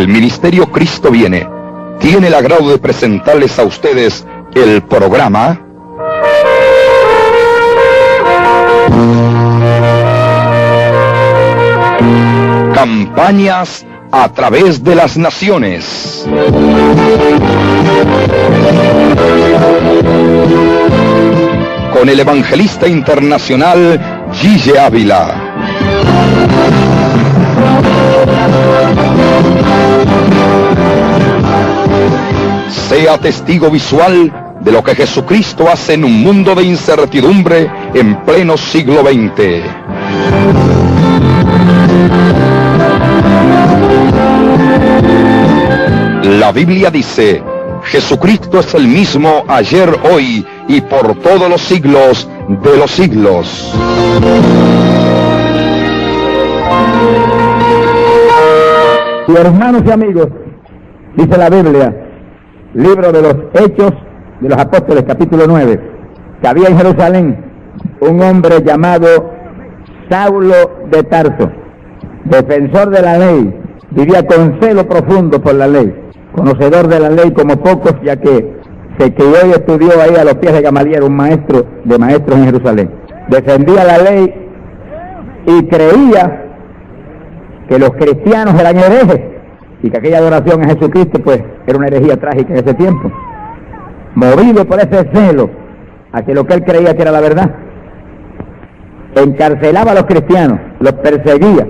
El Ministerio Cristo viene. Tiene el agrado de presentarles a ustedes el programa Campañas a través de las naciones. Con el evangelista internacional Gille Ávila. Sea testigo visual de lo que Jesucristo hace en un mundo de incertidumbre en pleno siglo XX. La Biblia dice, Jesucristo es el mismo ayer, hoy y por todos los siglos de los siglos. Y hermanos y amigos, dice la Biblia, libro de los Hechos de los Apóstoles, capítulo 9, que había en Jerusalén un hombre llamado Saulo de Tarso, defensor de la ley, vivía con celo profundo por la ley, conocedor de la ley como pocos, ya que se crió y estudió ahí a los pies de Gamaliel, un maestro de maestros en Jerusalén. Defendía la ley y creía que los cristianos eran herejes y que aquella adoración a Jesucristo pues era una herejía trágica en ese tiempo. Movido por ese celo hacia lo que él creía que era la verdad, encarcelaba a los cristianos, los perseguía,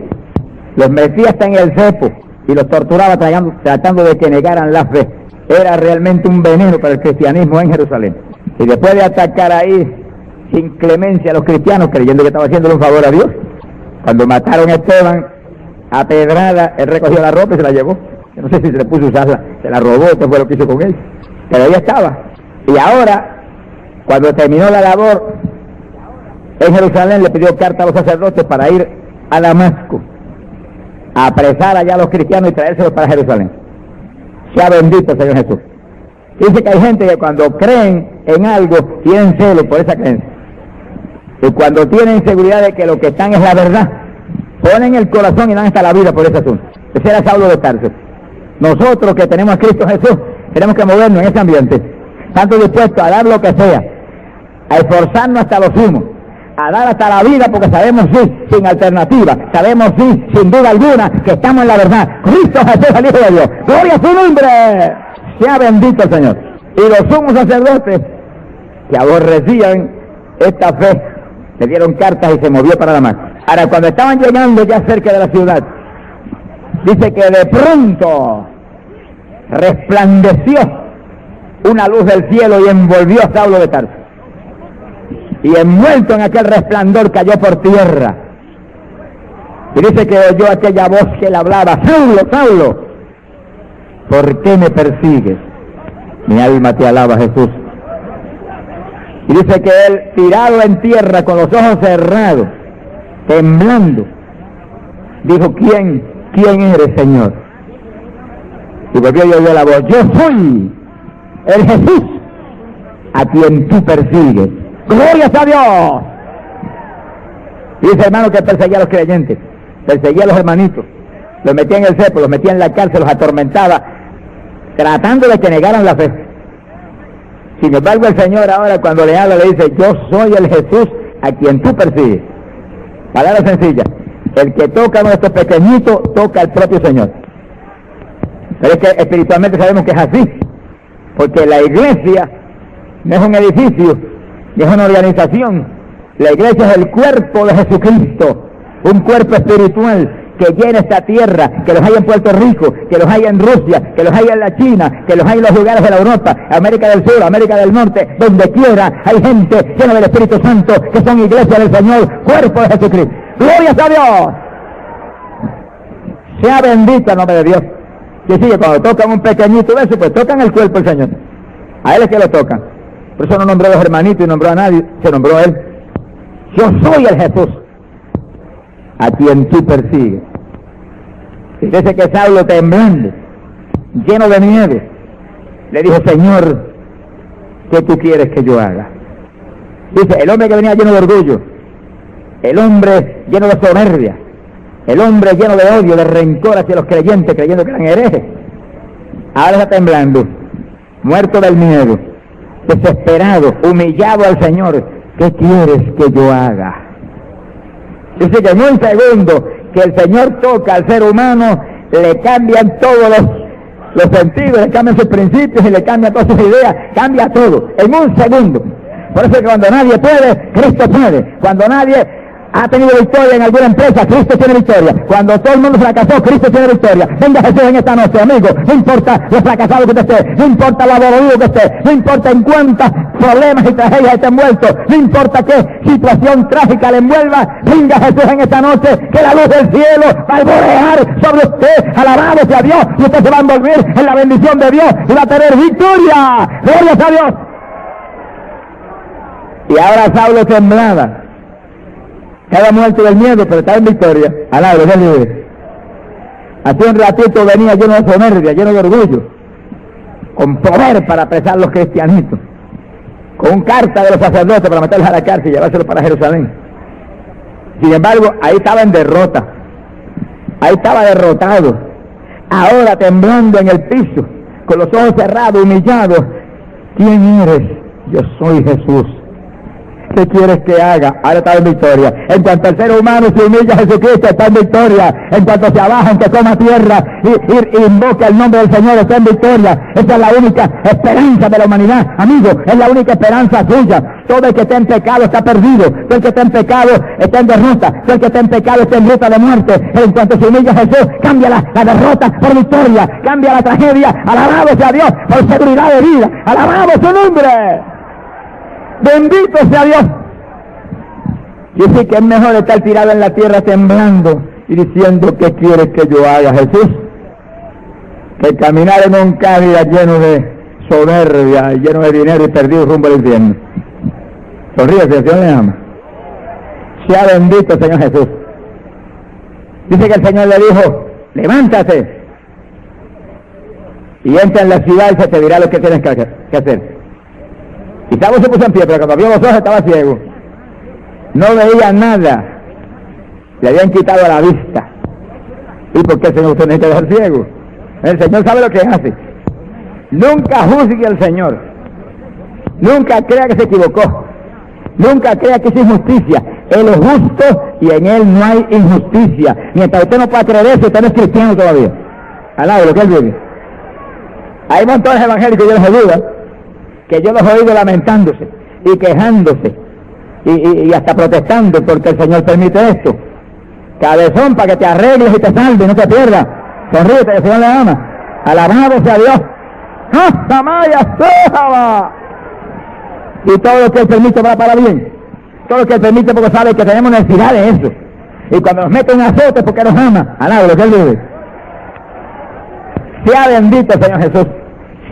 los metía hasta en el cepo y los torturaba tratando de que negaran la fe. Era realmente un veneno para el cristianismo en Jerusalén. Y después de atacar ahí sin clemencia a los cristianos, creyendo que estaba haciéndole un favor a Dios, cuando mataron a Esteban a pedrada, él recogió la ropa y se la llevó. No sé si se le puso a usarla, se la robó, qué fue lo que hizo con él. Pero ahí estaba. Y ahora, cuando terminó la labor en Jerusalén, le pidió carta a los sacerdotes para ir a Damasco a apresar allá a los cristianos y traérselos para Jerusalén. Sea bendito Señor Jesús. Dice que hay gente que cuando creen en algo tienen celo por esa creencia. Y cuando tienen seguridad de que lo que están es la verdad, ponen el corazón y dan hasta la vida por ese asunto. Ese era Saulo de Tarso. Nosotros que tenemos a Cristo Jesús, tenemos que movernos en ese ambiente. Tanto dispuestos a dar lo que sea, a esforzarnos hasta lo sumo, a dar hasta la vida porque sabemos sí, sin alternativa, sabemos sí, sin duda alguna, que estamos en la verdad. Cristo Jesús, el Hijo de Dios. Gloria a su nombre. Sea bendito el Señor. Y los sumos sacerdotes que aborrecían esta fe, le dieron cartas y se movió para la mano. Ahora, cuando estaban llegando ya cerca de la ciudad, dice que de pronto resplandeció una luz del cielo y envolvió a Saulo de Tarso y envuelto en aquel resplandor cayó por tierra. Y dice que oyó aquella voz que le hablaba, Saulo, Saulo, ¿por qué me persigues? Mi alma te alaba, Jesús. Y dice que él, tirado en tierra, con los ojos cerrados, temblando, dijo, ¿quién, quién eres, Señor? Y volvió y oyó la voz, yo soy el Jesús a quien tú persigues. Gloria a Dios. dice hermano que perseguía a los creyentes, perseguía a los hermanitos, los metía en el cepo, los metía en la cárcel, los atormentaba, tratando de que negaran la fe. Sin embargo, el Señor ahora cuando le habla le dice, yo soy el Jesús a quien tú persigues. Palabra sencilla, el que toca a nuestro pequeñito toca al propio Señor. Pero es que espiritualmente sabemos que es así, porque la iglesia no es un edificio, es una organización. La iglesia es el cuerpo de Jesucristo, un cuerpo espiritual que llena esta tierra, que los hay en Puerto Rico, que los hay en Rusia, que los hay en la China, que los hay en los lugares de la Europa, América del Sur, América del Norte, donde quiera hay gente llena del Espíritu Santo, que son iglesia del Señor, cuerpo de Jesucristo. ¡Gloria a Dios! Sea bendito el nombre de Dios. Que sigue, cuando tocan un pequeñito de eso, pues tocan el cuerpo del Señor. A él es que lo tocan. Por eso no nombró a los hermanitos y nombró a nadie, se nombró a él. Yo soy el Jesús a quien tú persigues. Dice que Saulo temblando, lleno de nieve, le dijo, Señor, ¿qué tú quieres que yo haga? Dice, el hombre que venía lleno de orgullo, el hombre lleno de soberbia, El hombre lleno de odio, de rencor hacia los creyentes, creyendo que eran herejes. Ahora está temblando, muerto del miedo, desesperado, humillado al Señor. ¿Qué quieres que yo haga? Dice que en un segundo que el Señor toca al ser humano, le cambian todos los, sentidos, le cambian sus principios y le cambian todas sus ideas, cambia todo, en un segundo. Por eso que cuando nadie puede, Cristo puede. Cuando nadie ha tenido victoria en alguna empresa, Cristo tiene victoria. Cuando todo el mundo fracasó, Cristo tiene victoria. Venga Jesús en esta noche, amigo. No importa lo fracasado que usted esté, no importa lo aburrido que esté, no importa en cuántos problemas y tragedias esté envuelto, no importa qué situación trágica le envuelva, venga Jesús en esta noche, que la luz del cielo va a alborear sobre usted, alabado sea Dios, y usted se va a envolver en la bendición de Dios y va a tener victoria. Gloria a Dios. Y ahora Saulo temblaba estaba muerto del miedo, pero estaba en victoria. Alabro, Dios. Hace un ratito venía lleno de soberbia, lleno de orgullo, con poder para apresar los cristianitos, con carta de los sacerdotes para meterlos a la cárcel y llevárselos para Jerusalén. Sin embargo, ahí estaba en derrota, ahí estaba derrotado, ahora temblando en el piso, con los ojos cerrados, humillado. ¿Quién eres? Yo soy Jesús ¿Qué quieres que haga? Ahora está en victoria. En cuanto el ser humano se humilla a Jesucristo, está en victoria. En cuanto se abaja, que toma tierra y, y, invoca el nombre del Señor, está en victoria. Esa es la única esperanza de la humanidad. Amigo, es la única esperanza suya. Todo el que está en pecado está perdido. Todo el que está en pecado está en derrota. Todo el que está en pecado está en ruta de muerte. En cuanto se humilla a Jesús, cambia la, la derrota por victoria. Cambia la tragedia. Alabado sea Dios por seguridad de vida. Alabado su nombre. Bendito sea Dios. Dice que es mejor estar tirado en la tierra temblando y diciendo qué quieres que yo haga, Jesús, que caminar en un cádiz lleno de soberbia, lleno de dinero y perdido rumbo al infierno. Sonríe, Señor le ama. Sea bendito, Señor Jesús. Dice que el Señor le dijo, levántate y entra en la ciudad y se te dirá lo que tienes que hacer. Y Saulo se puso en pie, pero cuando abrió los ojos estaba ciego. No veía nada. Le habían quitado la vista. ¿Y por qué el Señor usted necesita dejar ciego? El Señor sabe lo que hace. Nunca juzgue al Señor. Nunca crea que se equivocó. Nunca crea que es injusticia. Él es justo y en Él no hay injusticia. Mientras usted no pueda creer usted no es cristiano todavía. Al de lo que Él vive. Hay montones evangélicos, yo les ayuda que yo los he oído lamentándose y quejándose y, hasta protestando porque el Señor permite esto. Cabezón para que te arregles y te salves, no te pierdas. Sonríete, el Señor le ama. Alabado sea Dios. Y todo lo que Él permite va para bien. Todo lo que Él permite porque sabe que tenemos necesidad de eso. Y cuando nos mete un azote porque nos ama, alaba lo que Él vive. Sea bendito Señor Jesús.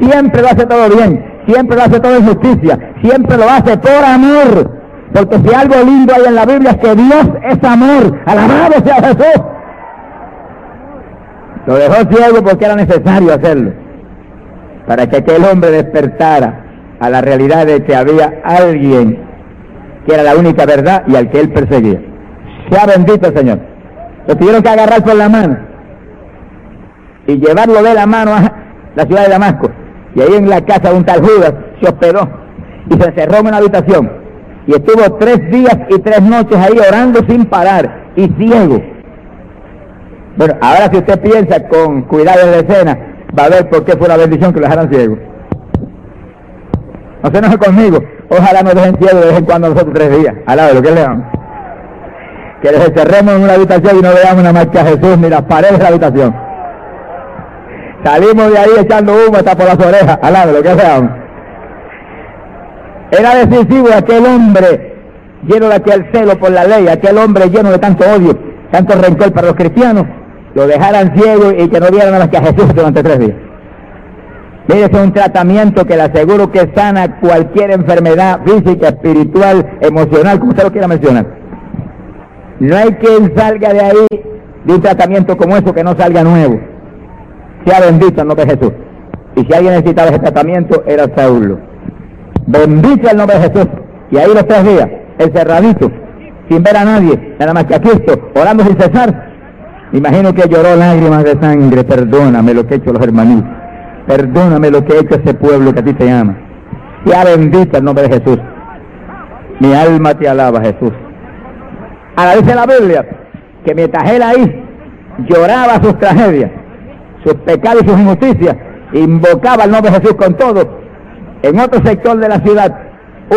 Siempre lo hace todo bien siempre lo hace todo en justicia, siempre lo hace por amor. Porque si algo lindo hay en la Biblia es que Dios es amor. Alabado sea Jesús. Lo dejó ciego porque era necesario hacerlo. Para que aquel hombre despertara a la realidad de que había alguien que era la única verdad y al que él perseguía. Sea bendito Señor. Lo tuvieron que agarrar por la mano y llevarlo de la mano a la ciudad de Damasco. Y ahí en la casa de un tal Judas se hospedó y se encerró en una habitación. Y estuvo tres días y tres noches ahí orando sin parar y ciego. Bueno, ahora si usted piensa con cuidado la escena, va a ver por qué fue la bendición que lo dejaran ciego. No se enoje conmigo. Ojalá nos dejen ciego de vez en cuando nosotros tres días. Al lado de lo que leamos. Que les encerremos en una habitación y no veamos una marca a Jesús ni las paredes de la habitación. Salimos de ahí echando humo hasta por las orejas, al lo que sea. Era decisivo aquel hombre lleno de aquel celo por la ley, aquel hombre lleno de tanto odio, tanto rencor para los cristianos, lo dejaran ciego y que no vieran nada más que a Jesús durante tres días. Mire, es un tratamiento que le aseguro que sana cualquier enfermedad física, espiritual, emocional, como usted lo quiera mencionar. No hay quien salga de ahí de un tratamiento como eso que no salga nuevo sea bendito el nombre de Jesús. Y si alguien necesitaba ese tratamiento, era Saulo. Bendito el nombre de Jesús. Y ahí los tres días, encerradito, sin ver a nadie, nada más que a Cristo, orando sin cesar, Imagino que lloró lágrimas de sangre, perdóname lo que he hecho los hermanitos, perdóname lo que he hecho ese pueblo que a ti te ama. Sea bendito el nombre de Jesús. Mi alma te alaba, Jesús. Ahora dice la Biblia que mientras él ahí lloraba sus tragedias, sus pecados y sus injusticias, invocaba el nombre de Jesús con todo, en otro sector de la ciudad,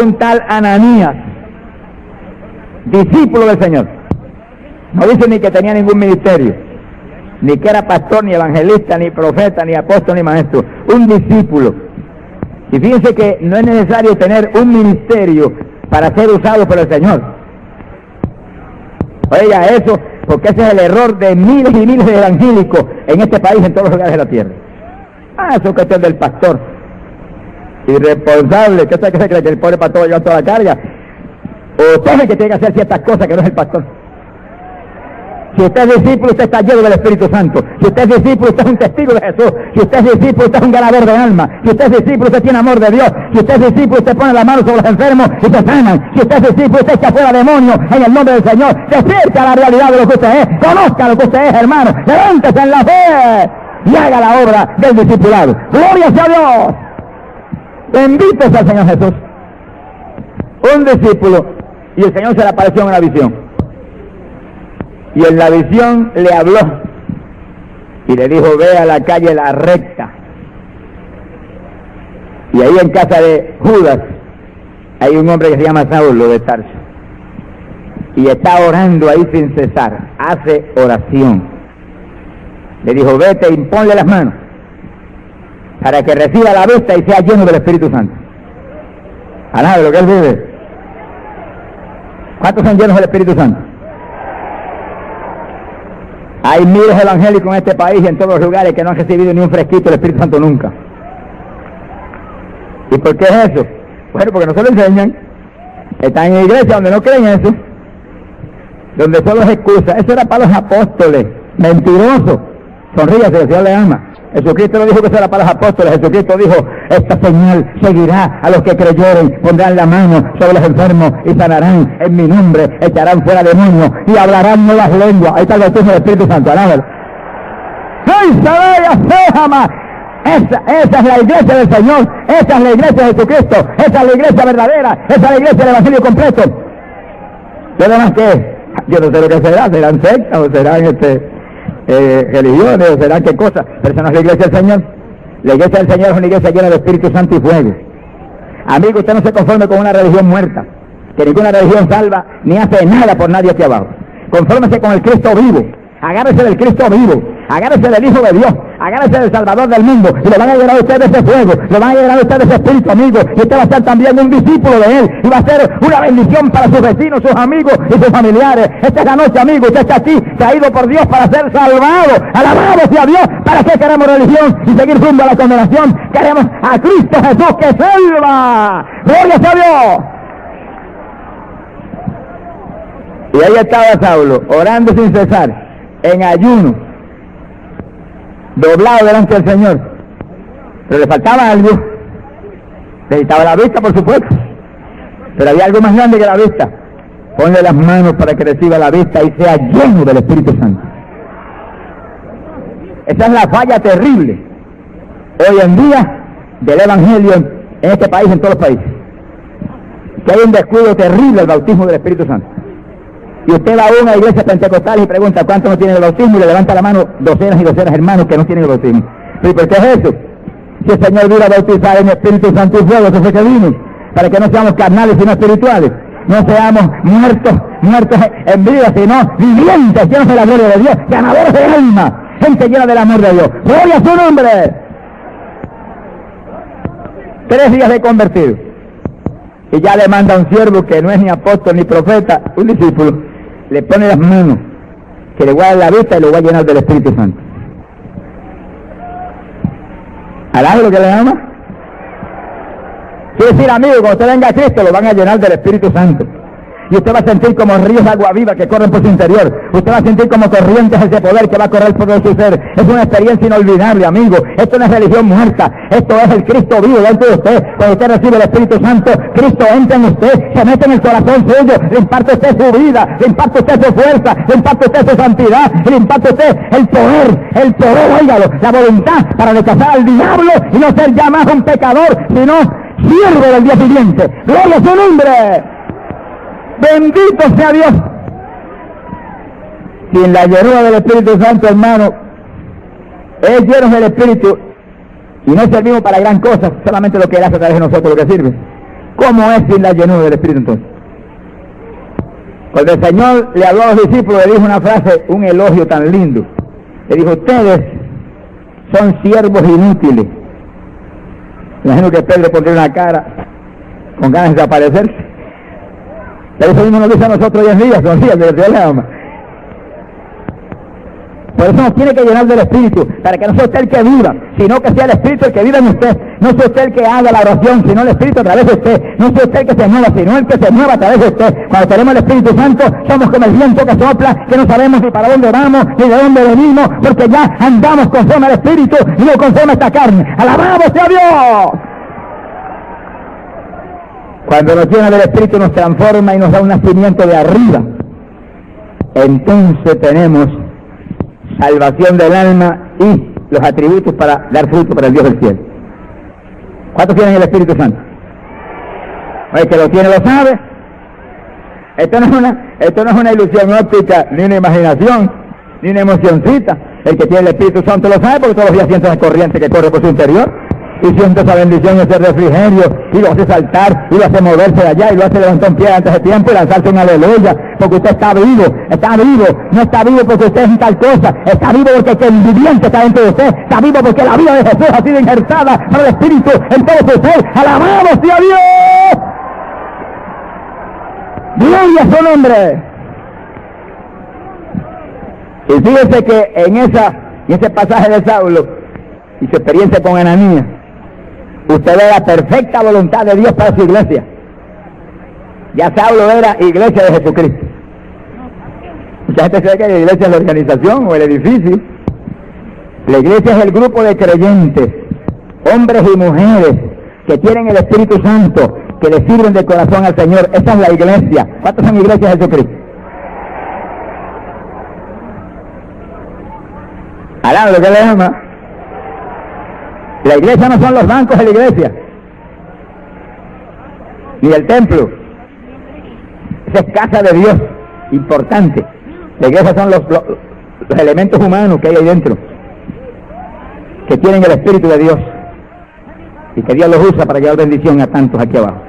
un tal Ananías, discípulo del Señor, no dice ni que tenía ningún ministerio, ni que era pastor, ni evangelista, ni profeta, ni apóstol, ni maestro, un discípulo. Y fíjense que no es necesario tener un ministerio para ser usado por el Señor. Oiga eso, porque ese es el error de miles y miles de evangélicos en este país, en todos los lugares de la tierra. Ah, eso es cuestión del pastor. Irresponsable, ¿qué se cree que el pobre pastor lleva toda la carga? O usted el que tiene que hacer ciertas cosas que no es el pastor. Si usted es discípulo, usted está lleno del Espíritu Santo. Si usted es discípulo, usted es un testigo de Jesús. Si usted es discípulo, usted es un ganador de alma. Si usted es discípulo, usted tiene amor de Dios. Si usted es discípulo, usted pone la mano sobre los enfermos y se sanan. Si usted es discípulo, usted echa fuera demonios en el nombre del Señor. Despierte a la realidad de lo que usted es. Conozca lo que usted es, hermano. Levántese en la fe y haga la obra del discipulado. Gloria sea Dios. Bendito sea Señor Jesús. Un discípulo y el Señor se le apareció en una visión. Y en la visión le habló y le dijo, ve a la calle La Recta. Y ahí en casa de Judas hay un hombre que se llama Saulo de Tarso. Y está orando ahí sin cesar. Hace oración. Le dijo, vete, e imponle las manos para que reciba la vista y sea lleno del Espíritu Santo. A de lo que él vive. ¿Cuántos son llenos del Espíritu Santo? Hay miles de evangélicos en este país y en todos los lugares que no han recibido ni un fresquito del Espíritu Santo nunca. ¿Y por qué es eso? Bueno, porque no se lo enseñan. Están en iglesia donde no creen eso. Donde solo es excusa. Eso era para los apóstoles. Mentiroso. Sonríase, el Señor le ama. Jesucristo no dijo que será para los apóstoles, Jesucristo dijo, esta señal seguirá a los que creyeren, pondrán la mano sobre los enfermos y sanarán en mi nombre, echarán fuera demonios y hablarán nuevas lenguas. Ahí está el bautismo del Espíritu Santo, alábalo. Esa, esa es la iglesia del Señor, esa es la iglesia de Jesucristo, esa es la iglesia verdadera, esa es la iglesia del Evangelio completo. ¿Qué demás qué? Yo no sé lo que será, serán sectas o serán este, eh, religiones o será qué cosa, pero eso no es la iglesia del Señor. La iglesia del Señor es una iglesia llena de Espíritu Santo y fuego. Amigo, usted no se conforme con una religión muerta, que ninguna religión salva ni hace nada por nadie aquí abajo. Confórmese con el Cristo vivo, agárrese del Cristo vivo, agárrese del Hijo de Dios, agárrese del Salvador del mundo, y le van a llegar a usted ese fuego, le van a llegar a usted ese espíritu, amigo, y usted va a ser también un discípulo de Él, y va a ser una bendición para sus vecinos, sus amigos y sus familiares. Esta es la noche, amigo, usted está aquí, traído por Dios para ser salvado, alabado sea Dios, ¿para qué queremos religión y seguir rumbo a la condenación? Queremos a Cristo Jesús que salva, gloria sea Dios. Y ahí estaba Saulo, orando sin cesar, en ayuno, doblado delante del Señor. Pero le faltaba algo. Necesitaba la vista, por supuesto. Pero había algo más grande que la vista. Ponle las manos para que reciba la vista y sea lleno del Espíritu Santo. Esa es la falla terrible hoy en día del Evangelio en este país, en todos los países. Que hay un descuido terrible del bautismo del Espíritu Santo. Y usted va a una iglesia pentecostal y pregunta cuántos no tienen el bautismo y le levanta la mano docenas y docenas hermanos que no tienen el bautismo. ¿Y por qué es eso? Si el Señor vino a bautizar en Espíritu Santo y fuego, eso fue que vino, para que no seamos carnales sino espirituales. No seamos muertos, muertos en vida, sino vivientes, llenos de la gloria de Dios, ganadores de alma, gente llena del amor de Dios. ¡Gloria a su nombre! Tres días de convertido. Y ya le manda un siervo que no es ni apóstol ni profeta, un discípulo, le pone las manos, que le guarda la vista y lo va a llenar del Espíritu Santo. ¿Hará lo que le ama? Quiere decir, amigo, cuando usted venga a Cristo, lo van a llenar del Espíritu Santo. Y usted va a sentir como ríos de agua viva que corren por su interior. Usted va a sentir como corrientes ese poder que va a correr por su ser. Es una experiencia inolvidable, amigo. Esto no es religión muerta. Esto es el Cristo vivo dentro de usted. Cuando usted recibe el Espíritu Santo, Cristo entra en usted, se mete en el corazón suyo, le imparte usted su vida, le imparte usted su fuerza, le imparte usted su santidad, le imparte usted el poder, el poder, oígalo, la voluntad para rechazar al diablo y no ser ya más un pecador, sino siervo del día siguiente. Gloria su nombre. Bendito sea Dios. Sin la llenura del Espíritu Santo, hermano, es lleno del Espíritu y no servimos para gran cosa, solamente lo que Él hace a través de nosotros lo que sirve. ¿Cómo es sin la llenura del Espíritu entonces? Cuando el Señor le habló a los discípulos, le dijo una frase, un elogio tan lindo. Le dijo, ustedes son siervos inútiles. Imagino que Pedro pondría una cara con ganas de desaparecerse. Pero eso mismo nos dice a nosotros hoy en día, son días de Dios le ama. Por eso nos tiene que llenar del Espíritu, para que no sea usted el que viva, sino que sea el Espíritu el que viva en usted. No sea usted el que haga la oración, sino el Espíritu a través de usted. No sea usted el que se mueva, sino el que se mueva a través de usted. Cuando tenemos el Espíritu Santo, somos como el viento que sopla, que no sabemos ni para dónde vamos, ni de dónde venimos, porque ya andamos conforme al Espíritu y no conforme a esta carne. ¡Alabado sea Dios! Cuando nos llena del Espíritu nos transforma y nos da un nacimiento de arriba. Entonces tenemos salvación del alma y los atributos para dar fruto para el Dios del cielo. ¿Cuántos tienen el Espíritu Santo? El que lo tiene lo sabe. Esto no es una, esto no es una ilusión óptica, ni una imaginación, ni una emocioncita. El que tiene el Espíritu Santo lo sabe porque todos los días siente la corriente que corre por su interior y siente esa bendición ese refrigerio y lo hace saltar y lo hace moverse de allá y lo hace levantar un pie antes de tiempo y lanzarse una aleluya porque usted está vivo, está vivo, no está vivo porque usted es tal cosa, está vivo porque el viviente está dentro de usted, está vivo porque la vida de Jesús ha sido injertada por el Espíritu en todo su ser, alabado sea Dios, gloria a su nombre. Y fíjese que en esa, ese pasaje de Saulo y su experiencia con Ananías, usted ve la perfecta voluntad de Dios para su iglesia. Ya Saulo era iglesia de Jesucristo. Mucha gente cree que la iglesia es la organización o el edificio. La iglesia es el grupo de creyentes, hombres y mujeres, que tienen el Espíritu Santo, que le sirven de corazón al Señor. Esa es la iglesia. ¿Cuántas son iglesias de Jesucristo? Alá, lo que le llama. La iglesia no son los bancos de la iglesia, ni el templo. Esa es casa de Dios, importante. La iglesia son los, elementos humanos que hay ahí dentro, que tienen el Espíritu de Dios y que Dios los usa para llevar bendición a tantos aquí abajo.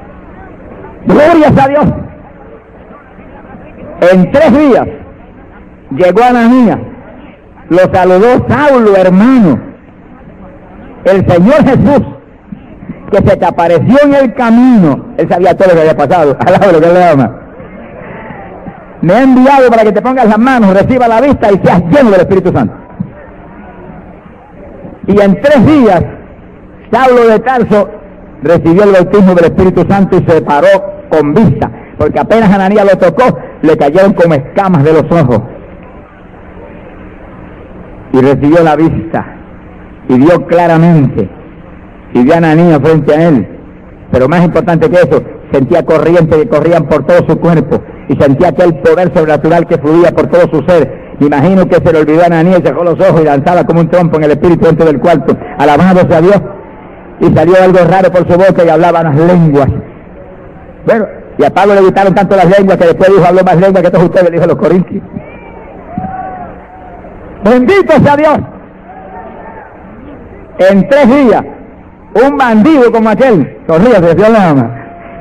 Glorias a Dios. En tres días llegó Ananías, lo saludó Saulo, hermano el Señor Jesús, que se te apareció en el camino, él sabía todo lo que había pasado, alaba lo que le ama. Me ha enviado para que te pongas las manos, reciba la vista y seas lleno del Espíritu Santo. Y en tres días, Saulo de Tarso recibió el bautismo del Espíritu Santo y se paró con vista, porque apenas Ananías lo tocó, le cayeron como escamas de los ojos. Y recibió la vista y vio claramente y vio a Ananías frente a él. Pero más importante que eso, sentía corrientes que corrían por todo su cuerpo y sentía aquel poder sobrenatural que fluía por todo su ser. Me imagino que se le olvidó a Ananías, cerró los ojos y lanzaba como un trompo en el espíritu dentro del cuarto, alabado sea Dios. Y salió algo raro por su boca y hablaba las lenguas. Bueno, y a Pablo le gustaron tanto las lenguas que después dijo, habló más lenguas que todos ustedes, dijo los corintios. Bendito sea Dios en tres días, un bandido como aquel, de Dios le ama,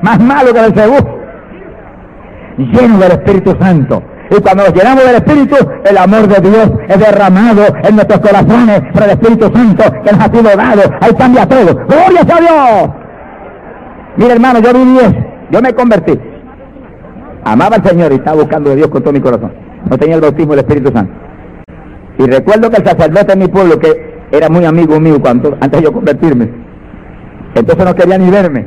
más malo que el segundo, lleno del Espíritu Santo. Y cuando nos llenamos del Espíritu, el amor de Dios es derramado en nuestros corazones por el Espíritu Santo que nos ha sido dado. Ahí cambia todo. ¡Gloria a Dios! Mira hermano, yo viví eso. Yo me convertí. Amaba al Señor y estaba buscando a Dios con todo mi corazón. No tenía el bautismo del Espíritu Santo. Y recuerdo que el sacerdote en mi pueblo, que era muy amigo mío cuando, antes de yo convertirme. Entonces no quería ni verme.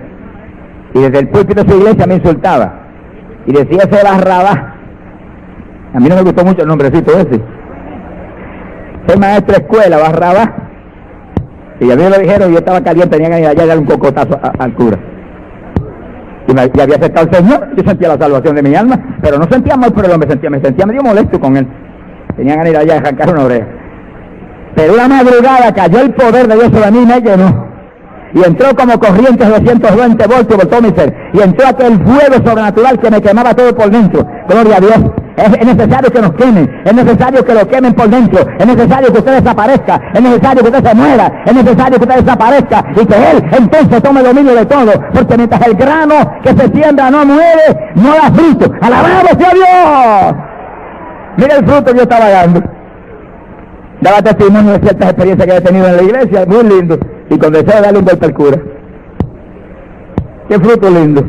Y desde el púlpito de su iglesia me insultaba. Y decía ese Barrabás. A mí no me gustó mucho el nombrecito ese. Soy maestro de escuela, Barrabás. Y a mí me lo dijeron, yo estaba caliente, tenía que ir allá a darle un cocotazo al cura. Y, me, había aceptado el Señor, yo sentía la salvación de mi alma, pero no sentía mal por el hombre, sentía, me sentía medio molesto con él. Tenía que ir allá a arrancar una oreja. Pero una madrugada cayó el poder de Dios sobre mí y me llenó y entró como corrientes de 220 voltios por todo mi ser, y entró aquel fuego sobrenatural que me quemaba todo por dentro. Gloria a Dios. Es, necesario que nos quemen, es necesario que lo quemen por dentro, es necesario que usted desaparezca, es necesario que usted se muera, es necesario que usted desaparezca y que Él entonces tome dominio de todo, porque mientras el grano que se siembra no muere, no da fruto. ¡Alabado sea Dios! Mira el fruto que yo estaba dando. Daba testimonio de ciertas experiencias que he tenido en la iglesia, muy lindo y con deseo de darle un golpe al cura. Qué fruto lindo.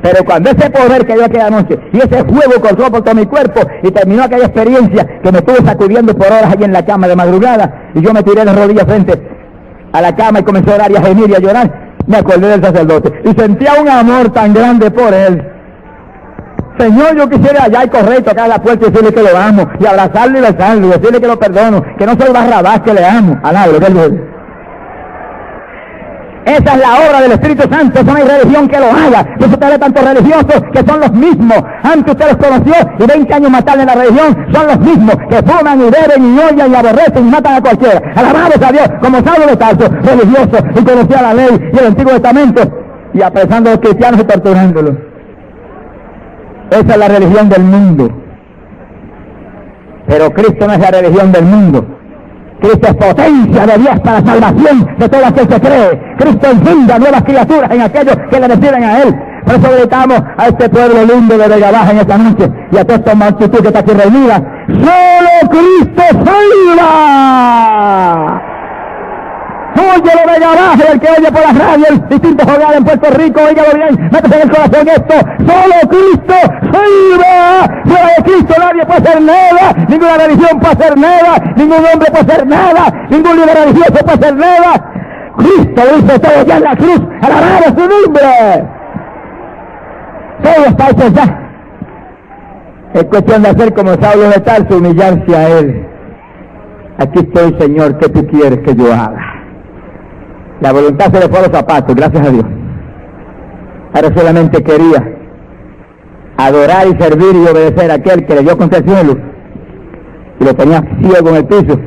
Pero cuando ese poder cayó aquella noche y ese fuego cortó por todo mi cuerpo y terminó aquella experiencia que me estuve sacudiendo por horas allí en la cama de madrugada y yo me tiré de rodillas frente a la cama y comencé a orar y a gemir y a llorar, me acordé del sacerdote y sentía un amor tan grande por él. Señor, yo quisiera allá y correr y tocar la puerta y decirle que lo amo y abrazarle y besarle y decirle que lo perdono, que no soy barrabás, que le amo. Alabro, él esa es la obra del Espíritu Santo, eso no hay religión que lo haga. Por eso ustedes tantos religiosos que son los mismos. Antes usted los conoció y 20 años más tarde en la religión son los mismos que fuman y beben y oyen y aborrecen y matan a cualquiera. Alabados a Dios, como Saulo de Tarso, religioso y conocía la ley y el Antiguo Testamento y apresando a los cristianos y torturándolos. Esa es la religión del mundo. Pero Cristo no es la religión del mundo. Cristo es potencia de Dios para salvación de todo aquel que cree. Cristo encinda nuevas criaturas en aquellos que le reciben a Él. Por eso gritamos a este pueblo lindo de Vega Baja en esta noche y a toda esta multitud que está aquí reunida. ¡Solo Cristo salva! Oye lo de abajo, el que oye por la radio, el distinto hogares en Puerto Rico, oígalo bien, métese en el corazón esto, solo Cristo salva, fuera de Cristo nadie puede hacer nada, ninguna religión puede hacer nada, ningún hombre puede hacer nada, ningún líder religioso puede hacer nada, Cristo lo hizo todo ya en la cruz, alabado su nombre, todo está hecho ya, es cuestión de hacer como Saulo de Tarso, humillarse a Él, aquí estoy Señor, ¿qué tú quieres que yo haga? La voluntad se le fue a los zapatos, gracias a Dios. Ahora solamente quería adorar y servir y obedecer a aquel que le dio contra el cielo y lo tenía ciego en el piso.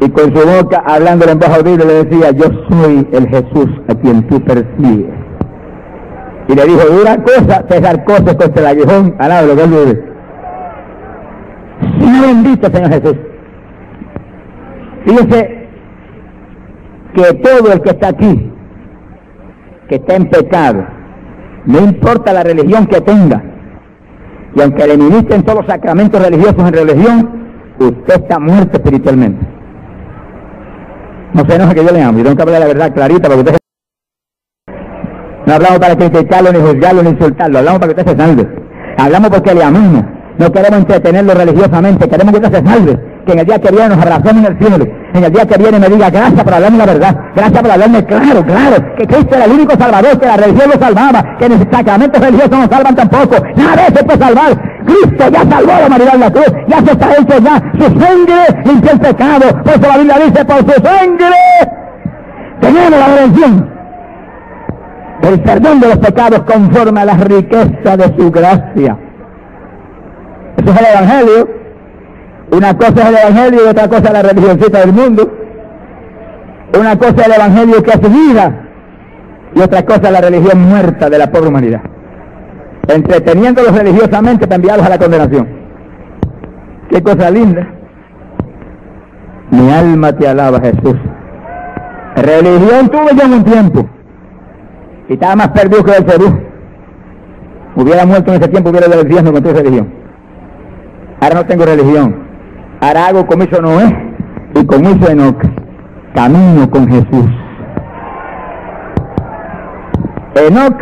Y con su boca hablando en voz audible le decía yo soy el Jesús a quien tú persigues y le dijo dura cosa cejar cosas contra el aguijón al lado de lo que él Señor bendito Señor Jesús. Fíjese que todo el que está aquí, que está en pecado, no importa la religión que tenga, y aunque le ministren todos los sacramentos religiosos en religión, usted está muerto espiritualmente. No se enoje que yo le amo, yo tengo que hablar la verdad clarita para que usted No hablamos para criticarlo, ni juzgarlo, ni insultarlo, hablamos para que usted se salve. Hablamos porque le amamos. No queremos entretenerlo religiosamente, queremos que usted se salve que en el día que viene nos abrazamos en el cielo, en el día que viene me diga gracias por hablarme la verdad, gracias por hablarme claro, claro, que Cristo era el único salvador, que la religión lo salvaba, que los sacramentos religiosos no salvan tampoco, nada de puede salvar. Cristo ya salvó a la humanidad en la cruz, ya se está hecho ya, su sangre limpia el pecado, por eso la Biblia dice, por su sangre tenemos la redención. El perdón de los pecados conforme a la riqueza de su gracia. Eso es el Evangelio. Una cosa es el Evangelio y otra cosa es la religioncita del mundo. Una cosa es el Evangelio que hace vida y otra cosa es la religión muerta de la pobre humanidad. Entreteniéndolos religiosamente para enviarlos a la condenación. Qué cosa linda. Mi alma te alaba, Jesús. Religión tuve yo en un tiempo. Y estaba más perdido que el Perú. Hubiera muerto en ese tiempo, hubiera al infierno con tu religión. Ahora no tengo religión. Ahora hago como hizo Noé y como hizo Enoch. Camino con Jesús. Enoch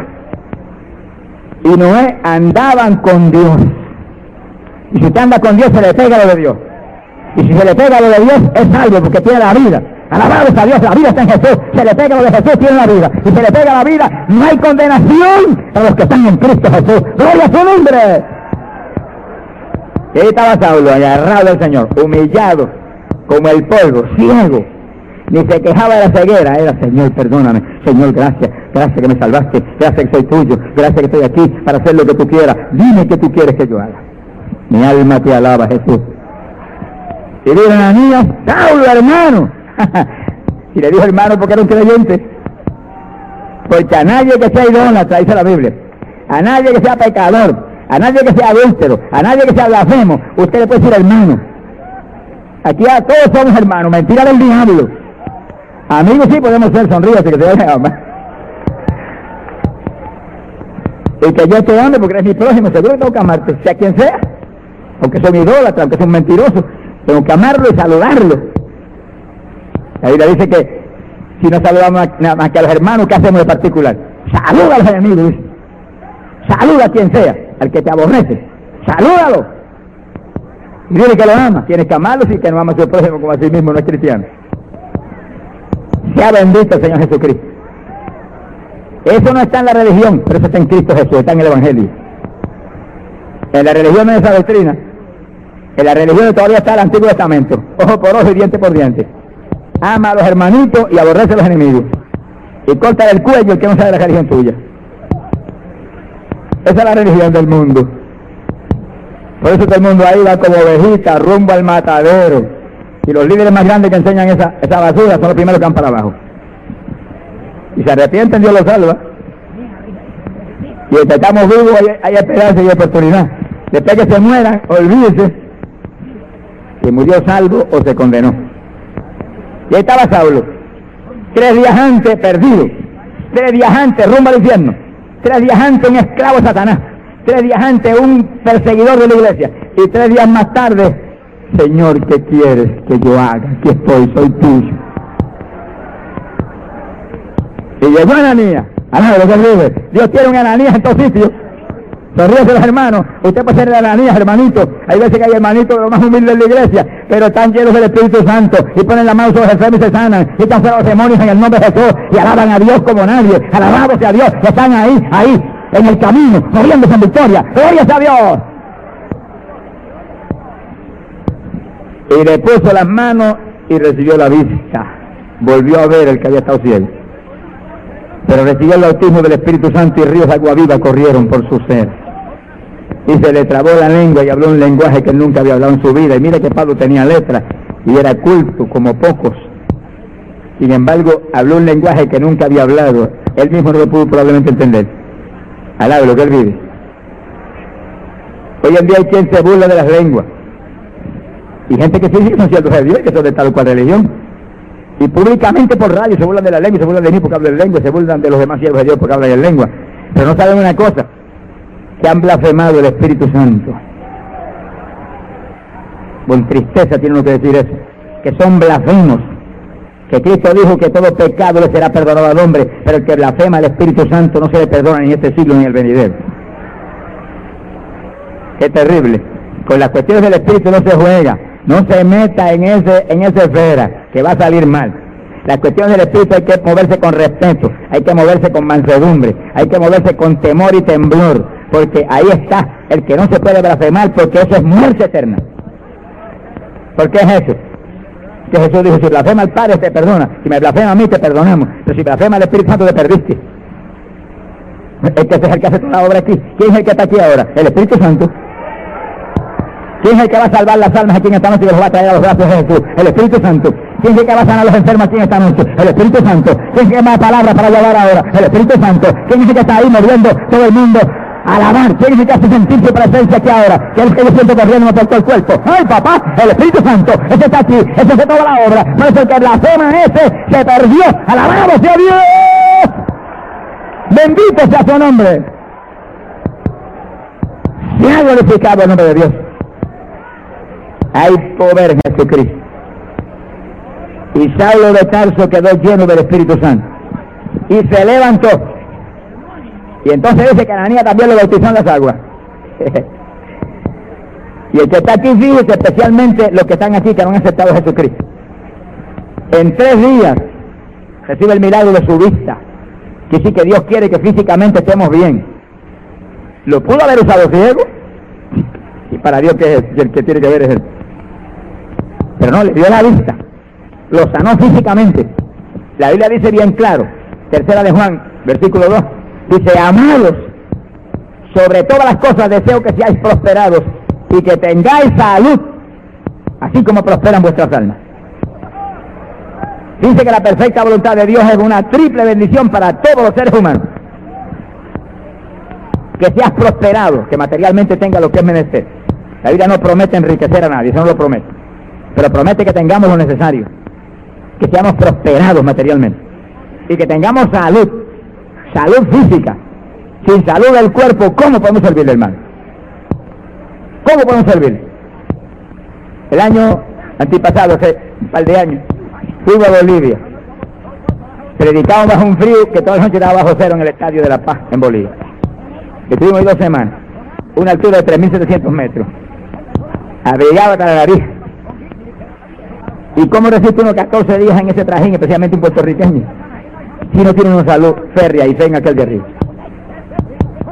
y Noé andaban con Dios. Y si usted anda con Dios, se le pega lo de Dios. Y si se le pega lo de Dios, es salvo porque tiene la vida. Alabado sea Dios, la vida está en Jesús. Se le pega lo de Jesús, tiene la vida. Y se le pega la vida, no hay condenación para los que están en Cristo Jesús. Gloria a su nombre. Y estaba Saulo, agarrado al Señor, humillado, como el polvo, ciego. Ni se quejaba de la ceguera, era Señor, perdóname, Señor, gracias, gracias que me salvaste, gracias que soy tuyo, gracias que estoy aquí para hacer lo que tú quieras. Dime qué tú quieres que yo haga. Mi alma te alaba, Jesús. Y dijo Ananías, Saulo, hermano. y le dijo hermano porque era un creyente. Porque a nadie que sea idólatra, dice la Biblia, a nadie que sea pecador, a nadie que sea adúltero, a nadie que sea blasfemo, usted le puede decir hermano. Aquí a todos somos hermanos, mentira del diablo. Amigos sí podemos ser sonríos que te amar. Y que yo te ame porque eres mi prójimo, seguro que tengo que amarte, sea quien sea. Aunque son idólatras, aunque son mentirosos, tengo que amarlo y saludarlo. Ahí le dice que si no saludamos nada más que a los hermanos, ¿qué hacemos de particular? Saluda a los enemigos. Saluda a quien sea, al que te aborrece. Salúdalo. Y dile que lo ama. Tienes que amarlo si que no ama a su prójimo como a sí mismo, no es cristiano. Sea bendito el Señor Jesucristo. Eso no está en la religión, pero eso está en Cristo Jesús, está en el Evangelio. En la religión no es esa doctrina. En la religión todavía está el Antiguo Testamento. Ojo por ojo y diente por diente. Ama a los hermanitos y aborrece a los enemigos. Y corta el cuello el que no sabe la religión tuya. Esa es la religión del mundo. Por eso todo el mundo ahí va como ovejita, rumbo al matadero. Y los líderes más grandes que enseñan esa, esa basura son los primeros que van para abajo. Y se arrepienten, Dios los salva. Y si estamos vivos, hay, esperanza y oportunidad. Después que se mueran, olvídese si murió salvo o se condenó. Y ahí estaba Saulo. Tres días antes perdido. Tres días rumbo al infierno. Tres días antes un esclavo Satanás. Tres días antes un perseguidor de la iglesia. Y tres días más tarde, Señor, ¿qué quieres que yo haga? Aquí estoy, soy tuyo. Y llegó Ananías. Dios tiene un Ananías en todos sitios. Sonríese los hermanos. Usted puede ser el Ananías, hermanito. Hay veces que hay hermanitos de lo más humildes de la iglesia, pero están llenos del Espíritu Santo y ponen la mano sobre los enfermos y se sanan. Y están los demonios en el nombre de Jesús y alaban a Dios como nadie. Alabado sea Dios. Están ahí, ahí, en el camino, moviéndose en victoria. Gloria a Dios. Y le puso las manos y recibió la vista. Volvió a ver el que había estado ciego. Pero recibió el bautismo del Espíritu Santo y ríos de agua viva corrieron por su ser. Y se le trabó la lengua y habló un lenguaje que nunca había hablado en su vida. Y mira que Pablo tenía letras y era culto como pocos. Sin embargo, habló un lenguaje que nunca había hablado. Él mismo no lo pudo probablemente entender. Al lado de lo que él vive. Hoy en día hay quien se burla de las lenguas. Y gente que sí que son ciertos de Dios, que son de tal cual religión. Y públicamente por radio se burlan de la lengua, se burlan de mí porque hablo de lengua, se burlan de los demás siervos de Dios porque hablan de lengua. Pero no saben una cosa, que han blasfemado el Espíritu Santo. Con tristeza tiene uno que decir eso, que son blasfemos. Que Cristo dijo que todo pecado le será perdonado al hombre, pero el que blasfema al Espíritu Santo no se le perdona ni este siglo ni el venidero. Qué terrible. Con las cuestiones del Espíritu no se juega. No se meta en ese en esa esfera, que va a salir mal. Las cuestiones del Espíritu hay que moverse con respeto, hay que moverse con mansedumbre, hay que moverse con temor y temblor, porque ahí está el que no se puede blasfemar, porque eso es muerte eterna. ¿Por qué es eso? Que Jesús dijo, si blasfema al Padre te perdona, si me blasfema a mí te perdonamos, pero si blasfema al Espíritu Santo te perdiste. Es que es el que hace toda la obra aquí. ¿Quién es el que está aquí ahora? El Espíritu Santo. ¿Quién es el que va a salvar las almas aquí en esta noche y los va a traer a los brazos de Jesús? El Espíritu Santo. ¿Quién es el que va a sanar a los enfermos aquí en esta noche? El Espíritu Santo. ¿Quién es el que más palabras para llevar ahora? El Espíritu Santo. ¿Quién es el que está ahí moviendo todo el mundo? Alabar, ¿quién es el que hace sentir su presencia aquí ahora? ¿Quién es que yo siento corriendo por todo el cuerpo? ¡Ay, papá! El Espíritu Santo, ese está aquí, ese hace toda la obra. Por eso el que blasfema ese se perdió. ¡Alabado sea Dios! Bendito sea su nombre. Se ha glorificado el nombre de Dios. Hay poder en Jesucristo. Y Saulo de Tarso quedó lleno del Espíritu Santo. Y se levantó. Y entonces dice que Ananías también lo bautizó en las aguas. y el que está aquí, fíjese especialmente los que están aquí que no han aceptado a Jesucristo. En tres días recibe el milagro de su vista. Que sí que Dios quiere que físicamente estemos bien. ¿Lo pudo haber usado ciego? Y para Dios que es el que tiene que ver es él. Pero no, le dio la vista. Lo sanó físicamente. La Biblia dice bien claro, tercera de Juan, versículo 2, dice, amados, sobre todas las cosas deseo que seáis prosperados y que tengáis salud, así como prosperan vuestras almas. Dice que la perfecta voluntad de Dios es una triple bendición para todos los seres humanos. Que seas prosperado, que materialmente tenga lo que es menester. La Biblia no promete enriquecer a nadie, eso no lo promete. Pero promete que tengamos lo necesario. Que seamos prosperados materialmente. Y que tengamos salud. Salud física. Sin salud del cuerpo, ¿cómo podemos servirle, hermano? ¿Cómo podemos servirle? El año antipasado, hace un par de años, fuimos a Bolivia. Predicamos bajo un frío que toda la noche estaba bajo cero en el Estadio de La Paz, en Bolivia. Estuvimos dos semanas. Una altura de 3.700 metros. Abrigado hasta la nariz. ¿Y cómo resiste uno 14 días en ese trajín, especialmente un puertorriqueño? Si no tiene una salud férrea y fe en aquel arriba.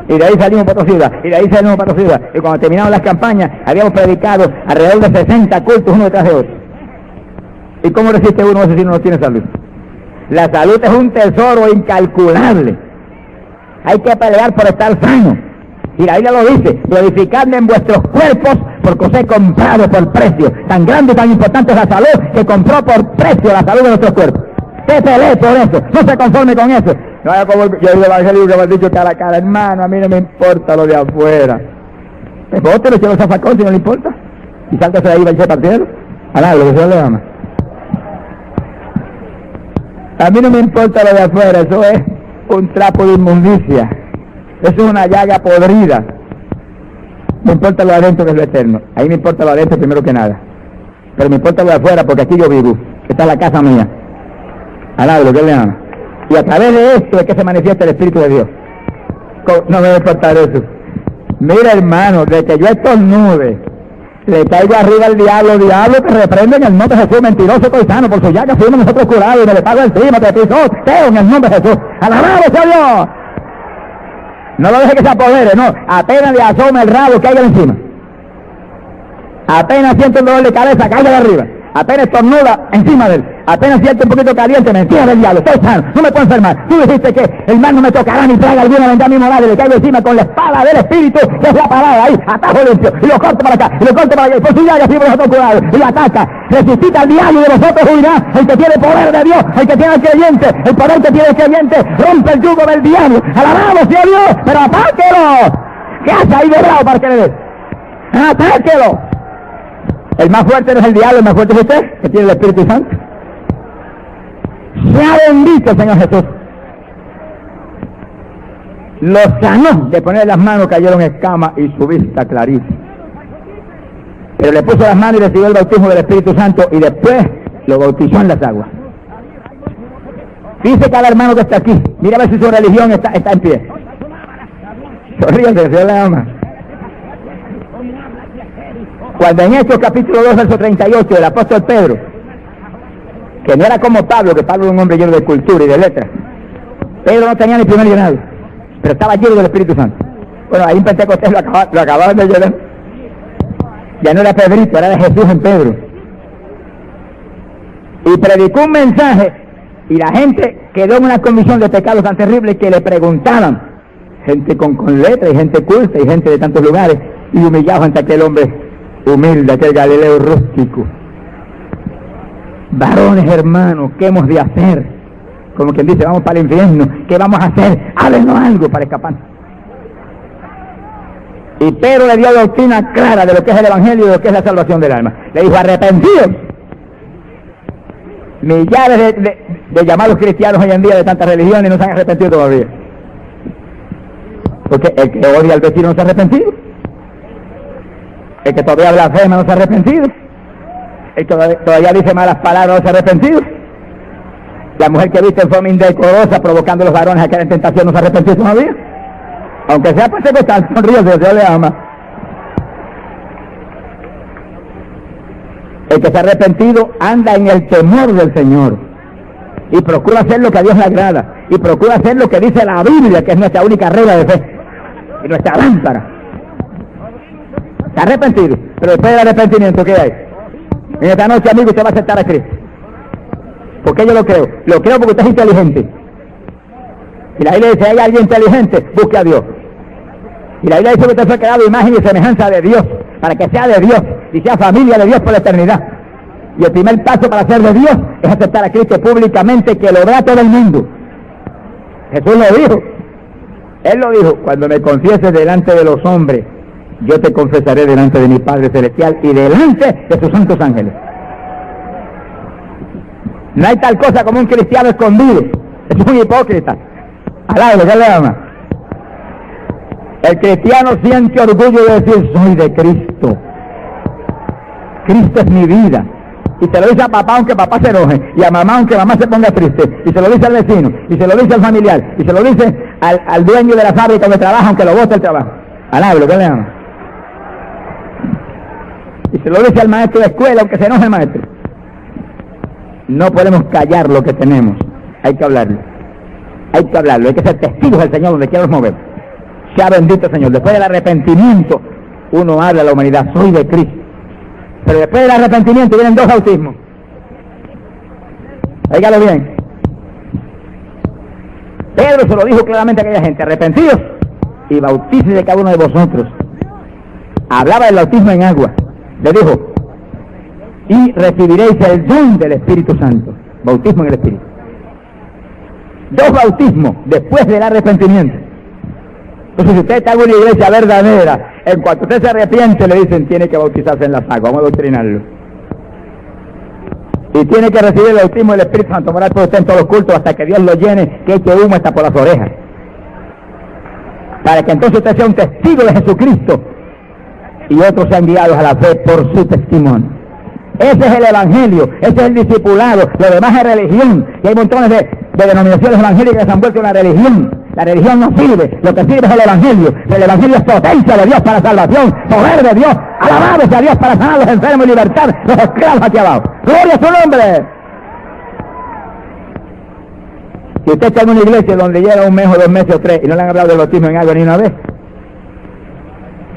Y de ahí salimos para otra ciudad, y de ahí salimos para otra ciudad. Y cuando terminamos las campañas, habíamos predicado alrededor de 60 cultos uno detrás de otro. ¿Y cómo resiste uno eso si no tiene salud? La salud es un tesoro incalculable. Hay que pelear por estar sano. Y la Biblia lo dice, glorificadme en vuestros cuerpos porque os he comprado por precio. Tan grande y tan importante es la salud que compró por precio la salud de nuestros cuerpos. Usted pelee por eso, no se conforme con eso. No haga como yo el evangelio que me ha dicho cara a cara, hermano, a mí no me importa lo de afuera. Pues vos te lo llevas a facón si no le importa. Y sáltase de ahí, va a partieron. A nada, lo que Dios le ama. A mí no me importa lo de afuera, eso es un trapo de inmundicia. Eso es una llaga podrida. Me importa lo de adentro que es lo eterno. Ahí me importa lo de adentro primero que nada. Pero me importa lo de afuera porque aquí yo vivo. Esta es la casa mía. Alaba lo que él le ama. Y a través de esto es que se manifiesta el Espíritu de Dios. No me va a importar eso. Mira hermano, de que yo estornude, le caigo arriba al diablo, diablo te reprende en el nombre de Jesús, mentiroso coisano, por su llaga fuimos nosotros curados y me le pago encima, te pisó, teo en el nombre de Jesús. Alabado sea Dios. No lo deje que se apodere, no. Apenas le asome el rabo, caiga encima. Apenas siente un dolor de cabeza, caiga de arriba. Apenas estornuda encima de él. Apenas siente un poquito caliente, mentira del diablo. Estoy sano, no me puedo enfermar. Tú dijiste que el mal no me tocará ni traga alguna ventana mi morada. Le caigo encima con la espada del Espíritu, que es la palabra ahí, atajo limpio. Y lo corto para acá, y lo corto para allá. Y por su llaga siempre nosotros curados. Y lo ataca. Resistita al diablo y de vosotros huirá. El que tiene poder de Dios, el que tiene el creyente, el poder que tiene el creyente, rompe el yugo del diablo. Alabado sea Dios, pero atáquelo. ¿Qué hace ahí de bravo para que le dé? Atáquelo. El más fuerte no es el diablo, el más fuerte es usted, que tiene el Espíritu Santo. Sea bendito, Señor Jesús. Lo sanó de poner las manos, cayeron escamas y su vista clarísima. Pero le puso las manos y recibió el bautismo del Espíritu Santo y después lo bautizó en las aguas. Dice cada hermano que está aquí, mira a ver si su religión está, está en pie. Sonríase, Dios le ama. Cuando en Hechos capítulo 2, verso 38, el apóstol Pedro, que no era como Pablo, que Pablo era un hombre lleno de cultura y de letras, Pedro no tenía ni primer llenado, pero estaba lleno del Espíritu Santo. Bueno, ahí en Pentecostés lo, acaba- lo acababan de llenar. Ya no era Pedrito, era de Jesús en Pedro. Y predicó un mensaje y la gente quedó en una condición de pecado tan terrible que le preguntaban, gente con, con letra y gente culta y gente de tantos lugares, y humillados ante aquel hombre humilde, aquel Galileo rústico. Varones hermanos, ¿qué hemos de hacer? Como quien dice, vamos para el infierno, ¿qué vamos a hacer? Háblenos algo para escapar. Y Pedro le dio doctrina clara de lo que es el Evangelio y de lo que es la salvación del alma. Le dijo, arrepentidos. Millares de, de- de llamados cristianos hoy en día de tantas religiones no se han arrepentido todavía. Porque el que odia al vecino no se ha arrepentido. El que todavía blasfema no se ha arrepentido. El que todavía- dice malas palabras no se ha arrepentido. La mujer que viste en forma indecorosa provocando a los varones a caer en tentación no se ha arrepentido todavía. Aunque sea pentecostal, sonríe, Dios le ama. El que se ha arrepentido anda en el temor del Señor y procura hacer lo que a Dios le agrada y procura hacer lo que dice la Biblia, que es nuestra única regla de fe y nuestra lámpara. Arrepentido, pero después del arrepentimiento, ¿qué hay? En esta noche, amigo, usted va a aceptar a Cristo. ¿Por qué yo lo creo? Lo creo porque usted es inteligente. Y la Biblia dice, hay alguien inteligente, busque a Dios. Y la Biblia dice que usted fue creado imagen y semejanza de Dios, para que sea de Dios y sea familia de Dios por la eternidad. Y el primer paso para ser de Dios es aceptar a Cristo públicamente que lo vea todo el mundo. Jesús lo dijo. Él lo dijo, cuando me confieses delante de los hombres, yo te confesaré delante de mi Padre Celestial y delante de sus santos ángeles. No hay tal cosa como un cristiano escondido. Es un hipócrita. Alá, ¿qué le llama? El cristiano siente orgullo de decir, soy de Cristo. Cristo es mi vida. Y se lo dice a papá aunque papá se enoje, y a mamá aunque mamá se ponga triste, y se lo dice al vecino, y se lo dice al familiar, y se lo dice al, dueño de la fábrica donde trabaja aunque lo vote el trabajo. Alá, ¿qué le llama? Y se lo dice al maestro de escuela aunque se enoje el maestro. No podemos callar lo que tenemos, hay que hablarlo. Hay que hablarlo, hay que ser testigos del Señor donde quiera nos movemos. Sea bendito Señor. Después del arrepentimiento, uno habla a la humanidad, soy de Cristo. Pero después del arrepentimiento vienen dos bautismos. Óigalo bien. Pedro se lo dijo claramente a aquella gente, arrepentidos y bautícese de cada uno de vosotros. Hablaba del bautismo en agua. Le dijo, y recibiréis el don del Espíritu Santo. Bautismo en el Espíritu. Dos bautismos después del arrepentimiento. Entonces, si usted está en una iglesia verdadera, en cuanto usted se arrepiente, le dicen, tiene que bautizarse en la agua, vamos a doctrinarlo. Y tiene que recibir el bautismo del Espíritu Santo, morar por usted en todos los cultos hasta que Dios lo llene, que eche humo hasta por las orejas. Para que entonces usted sea un testigo de Jesucristo y otros sean guiados a la fe por su testimonio. Ese es el evangelio, ese es el discipulado, lo demás es religión. Y hay montones de, denominaciones evangélicas que se han vuelto una religión. La religión no sirve, lo que sirve es el evangelio. El evangelio es potencia de Dios para salvación, poder de Dios, alabado sea Dios para sanar a los enfermos y libertar los esclavos aquí abajo. Gloria a su nombre. Si usted está en una iglesia donde llega un mes o dos meses o tres y no le han hablado del bautismo en agua ni una vez,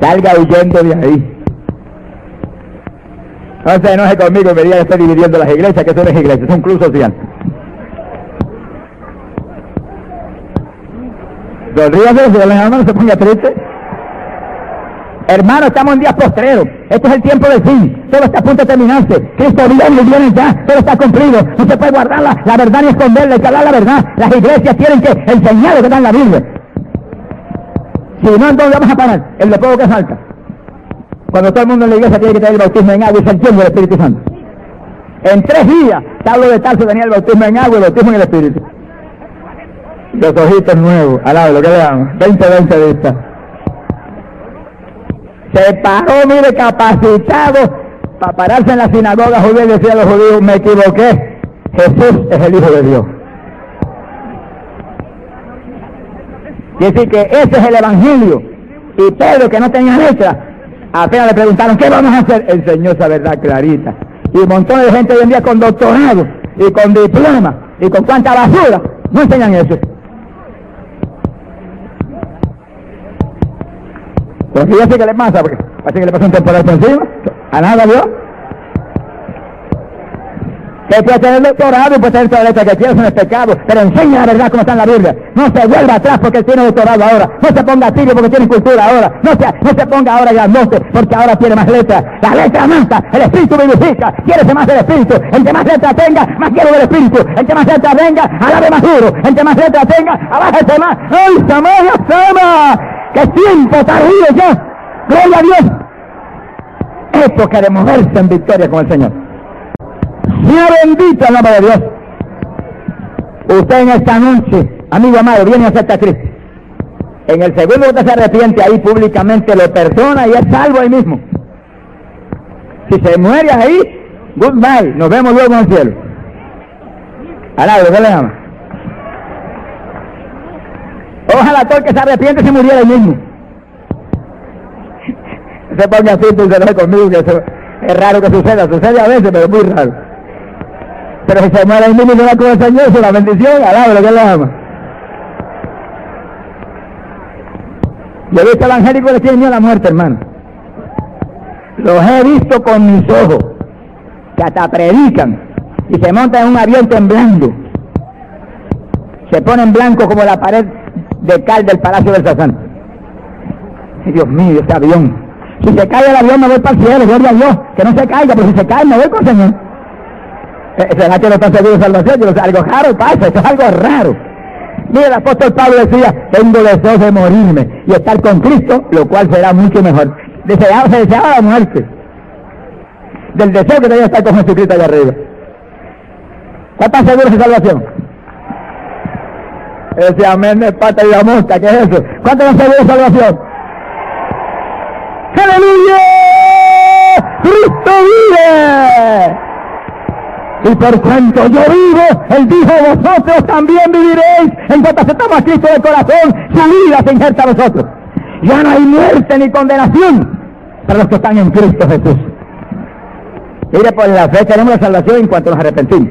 salga huyendo de ahí. No se enoje conmigo me diga que estoy dividiendo las iglesias, que eso no es iglesia, es un club social. Sonríase, si hermano se ponga triste. Hermano, estamos en días postreros. Este es el tiempo del fin. Todo está a punto de terminarse. Cristo viene y viene ya. Todo está cumplido. No se puede guardar la, verdad ni esconderla. Hay hablar la verdad. Las iglesias tienen que enseñar lo que está en la Biblia. Si no, entonces vamos a parar. El de poco que falta. Cuando todo el mundo en la iglesia tiene que tener el bautismo en agua y se del Espíritu Santo. En tres días, Pablo de Tarso tenía el bautismo en agua y el bautismo en el Espíritu. Los ojitos nuevos, lo que vean, 20, 20 de vista. Se paró, mire, capacitado para pararse en la sinagoga judía y decía a los judíos, me equivoqué, Jesús es el Hijo de Dios. Y decir que ese es el Evangelio. Y Pedro, que no tenía letra, Apenas le preguntaron, ¿qué vamos a hacer? Enseñó esa verdad clarita. Y un montón de gente hoy en día con doctorado y con diploma y con cuánta basura no enseñan eso. Pero yo sé que le pasa, porque parece que le pasa un temporal por encima. A nada, Dios. Puede tener doctorado y puede tener toda letra que quiera, eso es pecado. Pero enseña la verdad como está en la Biblia. No se vuelva atrás porque tiene doctorado ahora. No se ponga tibio porque tiene cultura ahora. No se, no se ponga ahora grandote porque ahora tiene más letras. La letra mata, el espíritu vivifica. Quiere más del espíritu. El que más letras tenga, más quiero del espíritu. El que más letras tenga, alabe más duro. El que más letras tenga, abájese más. ¡Ay, Samaya, Sama! ¡Qué tiempo tardío ya! ¡Gloria a Dios! Época de moverse en victoria con el Señor. Sea bendito el nombre de Dios. Usted en esta noche, amigo amado, viene a aceptar a Cristo. En el segundo usted se arrepiente ahí públicamente, lo perdona y es salvo ahí mismo. Si se muere ahí, goodbye, nos vemos luego en el cielo. Alabro, ¿qué le llama? Ojalá todo el que se arrepiente se muriera ahí mismo. se ponga así, tú se conmigo, que Es raro que suceda, sucede a veces, pero muy raro. Pero si se muere el mismo y no la con el Señor, es una bendición, alaba lo que le ama. Yo he visto evangélicos que tienen miedo a la muerte, hermano. Los he visto con mis ojos, que hasta predican y se montan en un avión temblando. Se ponen blanco como la pared de cal del Palacio del Sazán. Dios mío, ese avión. Si se cae el avión me voy para el cielo, gloria a Dios. Que no se caiga, pero si se cae me voy con el Señor. ¿Será que no está seguro de salvación? Yo no algo raro pasa, eso es algo raro. Mira, el apóstol Pablo decía, tengo deseo de morirme y estar con Cristo, lo cual será mucho mejor. Deseaba, se deseaba la muerte. Del deseo que tenía estar con Jesucristo allá arriba. ¿Cuántas seguros de salvación? Ese amén de pata y la mosca, ¿qué es eso? ¿Cuántos están seguros de salvación? ¡Aleluya! ¡Cristo vive! Y por cuanto yo vivo, Él dijo, vosotros también viviréis. En cuanto aceptamos a Cristo de corazón, su vida se injerta a vosotros. Ya no hay muerte ni condenación para los que están en Cristo Jesús. Mire, por la fe tenemos la salvación en cuanto nos arrepentimos.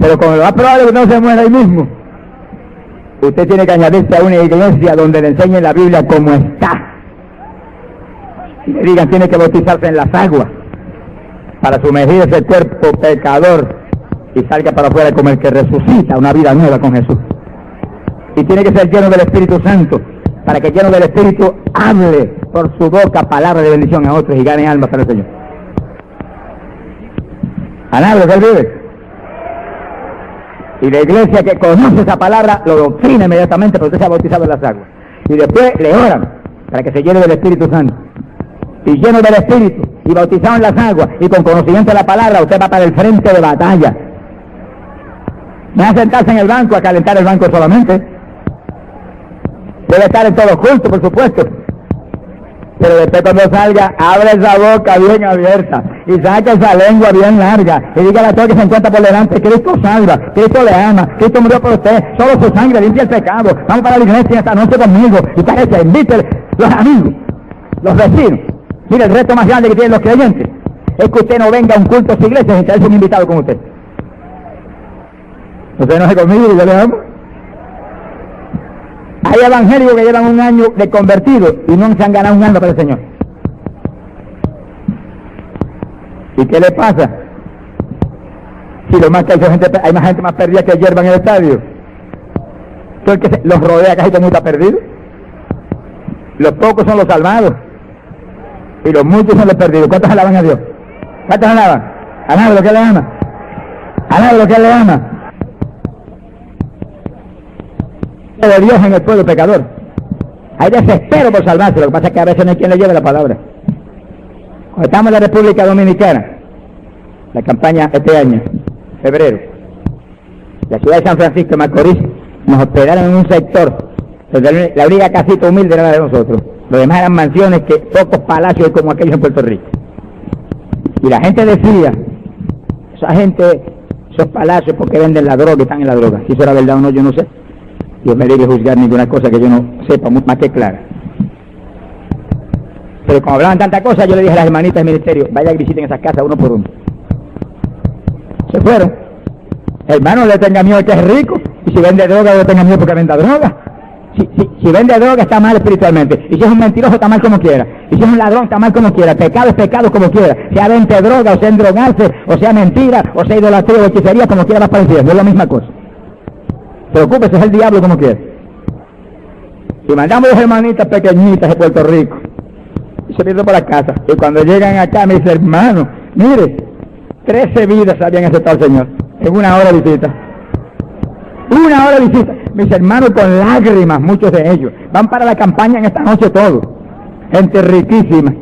Pero como lo más probable es que no se muera ahí mismo, usted tiene que añadirse a una iglesia donde le enseñen la Biblia como está. Y le digan, tiene que bautizarse en las aguas para sumergir ese cuerpo pecador y salga para afuera como el que resucita una vida nueva con Jesús. Y tiene que ser lleno del Espíritu Santo para que lleno del Espíritu hable por su boca palabra de bendición a otros y gane almas para el Señor. Alabro vive. Y la iglesia que conoce esa palabra lo doctrina inmediatamente porque usted se ha bautizado en las aguas. Y después le oran para que se llene del Espíritu Santo. Y lleno del Espíritu y bautizado en las aguas y con conocimiento de la palabra, usted va para el frente de batalla. No a sentarse en el banco a calentar el banco solamente. Debe estar en todo culto, por supuesto. Pero después cuando salga, abre esa boca bien abierta y saca esa lengua bien larga y diga a todo que se encuentra por delante, Cristo salva, Cristo le ama, Cristo murió por usted, solo su sangre limpia el pecado, vamos para la iglesia esta noche conmigo y parece, invite los amigos, los vecinos. Mire, el reto más grande que tienen los creyentes es que usted no venga a un culto a su iglesia sin traerse un invitado con usted. Usted no se conmigo y yo le amo. Hay evangélicos que llevan un año de convertidos y no se han ganado un alma para el Señor. ¿Y qué le pasa? Si lo más que hay, gente, hay más gente más perdida que hierba en el estadio. el que los rodea casi todo mundo está perdido. Los pocos son los salvados. Los muchos son los perdidos. ¿Cuántos alaban a Dios? ¿Cuántos alaban? Alaban lo que le ama. Alaban lo que le ama. de Dios en el pueblo pecador. Hay desespero por salvarse, lo que pasa es que a veces no hay quien le lleve la palabra. Cuando estamos en la República Dominicana, la campaña este año, febrero, la ciudad de San Francisco de Macorís, nos hospedaron en un sector, donde la única casita humilde era de nosotros. Los demás eran mansiones que pocos palacios como aquellos en Puerto Rico. Y la gente decía, esa gente, esos palacios porque venden la droga están en la droga. Si eso era verdad o no, yo no sé. Dios me debe juzgar ninguna cosa que yo no sepa más que clara. Pero como hablaban tantas cosas, yo le dije a las hermanitas del ministerio, vaya y visiten esas casas uno por uno. Se fueron. Hermano, le tenga miedo que es rico. Y si vende droga, le tenga miedo porque venda droga. Si, si, vende droga, está mal espiritualmente. Y si es un mentiroso, está mal como quiera. Y si es un ladrón, está mal como quiera. Pecado es pecado como quiera. Sea vende droga, o sea endrogarse, o sea mentira, o sea idolatría o hechicería, como quiera va a No es la misma cosa. Preocúpese, es el diablo como quiere. Y mandamos dos hermanitas pequeñitas de Puerto Rico. Y se pierden por la casa. Y cuando llegan acá me dice, hermano, mire, trece vidas habían aceptado al Señor. En una hora de. Una hora de visita. Mis hermanos con lágrimas, muchos de ellos. Van para la campaña en esta noche todos. Gente riquísima.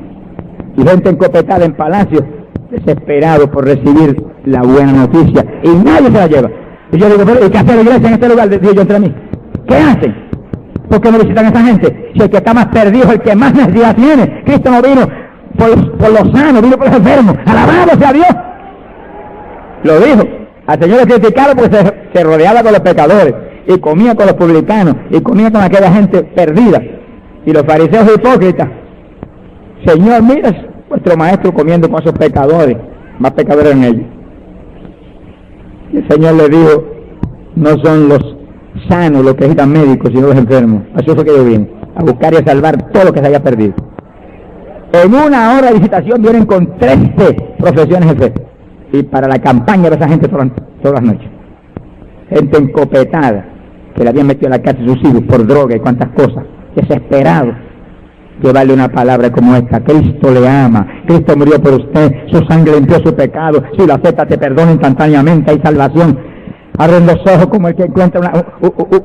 Y gente encopetada en palacios, desesperados por recibir la buena noticia. Y nadie se la lleva. Y yo digo, pero ¿y qué hace la iglesia en este lugar? Digo yo entre mí. ¿Qué hacen? ¿Por qué no visitan a esa gente? Si el que está más perdido el que más necesidad tiene. Cristo no vino por por los sanos, vino por los enfermos. Alabado sea Dios. Lo dijo. Al Señor le criticaron porque se, rodeaba con los pecadores y comía con los publicanos y comía con aquella gente perdida. Y los fariseos hipócritas. Señor, mira, vuestro maestro comiendo con esos pecadores, más pecadores en ellos. Y el Señor le dijo, no son los sanos los que necesitan médicos, sino los enfermos. Así es que yo vine, a buscar y a salvar todo lo que se haya perdido. En una hora de visitación vienen con 13 profesiones de fe. Y para la campaña de esa gente todas, todas las noches. Gente encopetada, que le habían metido en la cárcel sus por droga y cuantas cosas. Desesperados. Llevarle una palabra como esta. Cristo le ama. Cristo murió por usted. Su sangre limpió su pecado. Si lo acepta, te perdona instantáneamente. Hay salvación. Abren los ojos como el que encuentra una,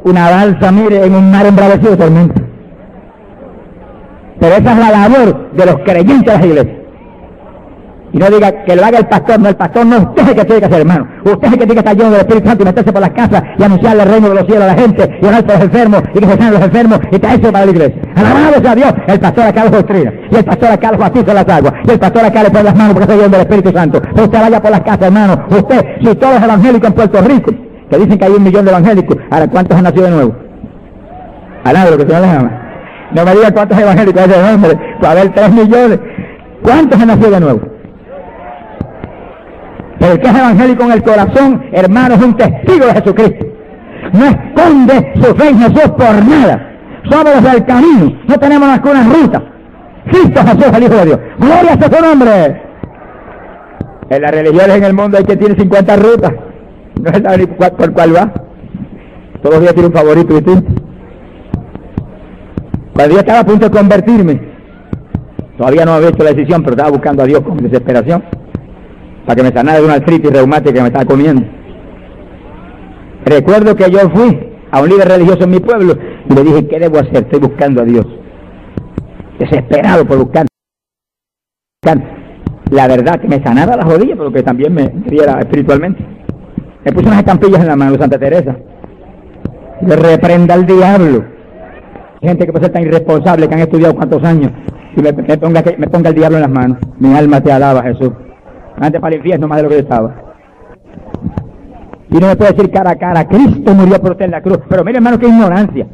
una balsa, mire, en un mar embravecido de tormenta. Pero esa es la labor de los creyentes de las iglesias. Y no diga que lo haga el pastor, no, el pastor no, usted el que tiene que hacer, hermano. Usted es el que tiene que estar lleno del Espíritu Santo y meterse por las casas y anunciarle el reino de los cielos a la gente y orar por los enfermos y que se sanen los enfermos y traerse para la iglesia. Alabado sea Dios, el pastor acá los doctrina y el pastor acá los bautiza las aguas y el pastor acá le pone las manos porque está lleno del Espíritu Santo. Usted vaya por las casas, hermano. Usted, si todos los evangélicos en Puerto Rico, que dicen que hay un millón de evangélicos, ahora ¿cuántos han nacido de nuevo? Alabado lo que se les ama. No me diga cuántos evangélicos hay de nombre, a haber tres millones. ¿Cuántos han nacido de nuevo? El que es evangélico en el corazón, hermano, es un testigo de Jesucristo. No esconde su fe en Jesús por nada. Somos los del camino, no tenemos más que una ruta. Cristo Jesús, el Hijo de Dios. Gloria a su nombre. En las religiones en el mundo hay que tiene 50 rutas. No sabe ni por cuál va. Todos los días tiene un favorito distinto. Cuando yo estaba a punto de convertirme, todavía no había hecho la decisión, pero estaba buscando a Dios con desesperación para que me sanara de una artritis reumática que me estaba comiendo. Recuerdo que yo fui a un líder religioso en mi pueblo y le dije, ¿qué debo hacer? Estoy buscando a Dios. Desesperado por buscar la verdad que me sanara las rodillas, pero que también me diera espiritualmente. Me puse unas estampillas en la mano de Santa Teresa. Le reprenda al diablo. Gente que puede ser tan irresponsable que han estudiado cuántos años y me, ponga, me ponga el diablo en las manos. Mi alma te alaba, Jesús antes para el infierno más de lo que yo estaba. Y no me puede decir cara a cara, Cristo murió por usted en la cruz. Pero mire hermano, qué ignorancia.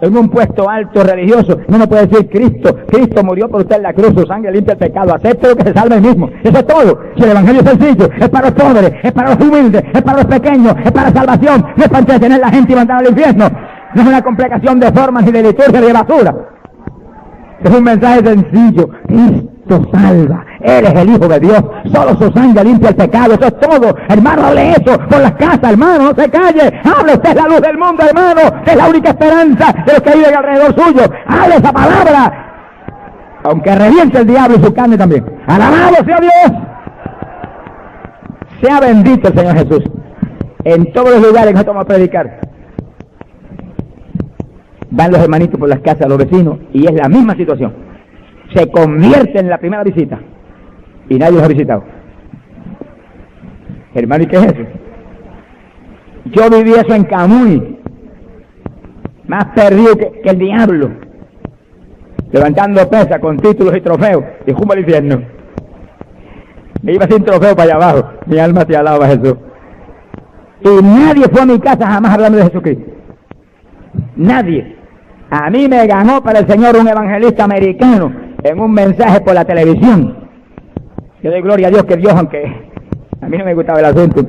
En un puesto alto religioso, no me puede decir Cristo, Cristo murió por usted en la cruz, su sangre limpia el pecado, acepte lo que se salve el mismo. Eso es todo. Si el evangelio es sencillo, es para los pobres, es para los humildes, es para los pequeños, es para salvación, no es para entretener a la gente y mandar al infierno. No es una complicación de formas ni de liturgia ni de basura. Es un mensaje sencillo. Cristo salva. Él es el Hijo de Dios. Solo su sangre limpia el pecado. Eso es todo. Hermano, hable eso por las casas, hermano. No se calle. Hable usted la luz del mundo, hermano. Es la única esperanza de los que viven alrededor suyo. Hable esa palabra. Aunque reviente el diablo y su carne también. Alabado sea Dios. Sea bendito el Señor Jesús. En todos los lugares que nosotros vamos a predicar. Van los hermanitos por las casas, los vecinos, y es la misma situación. Se convierte en la primera visita y nadie los ha visitado. Hermano, ¿y qué es eso? Yo viví eso en Camuy, más perdido que, el diablo, levantando pesas con títulos y trofeos, y jumbo al infierno. Me iba sin trofeo para allá abajo, mi alma te alaba Jesús. Y nadie fue a mi casa jamás hablando de Jesucristo. Nadie. A mí me ganó para el Señor un evangelista americano en un mensaje por la televisión. Yo doy gloria a Dios que Dios, aunque a mí no me gustaba el asunto,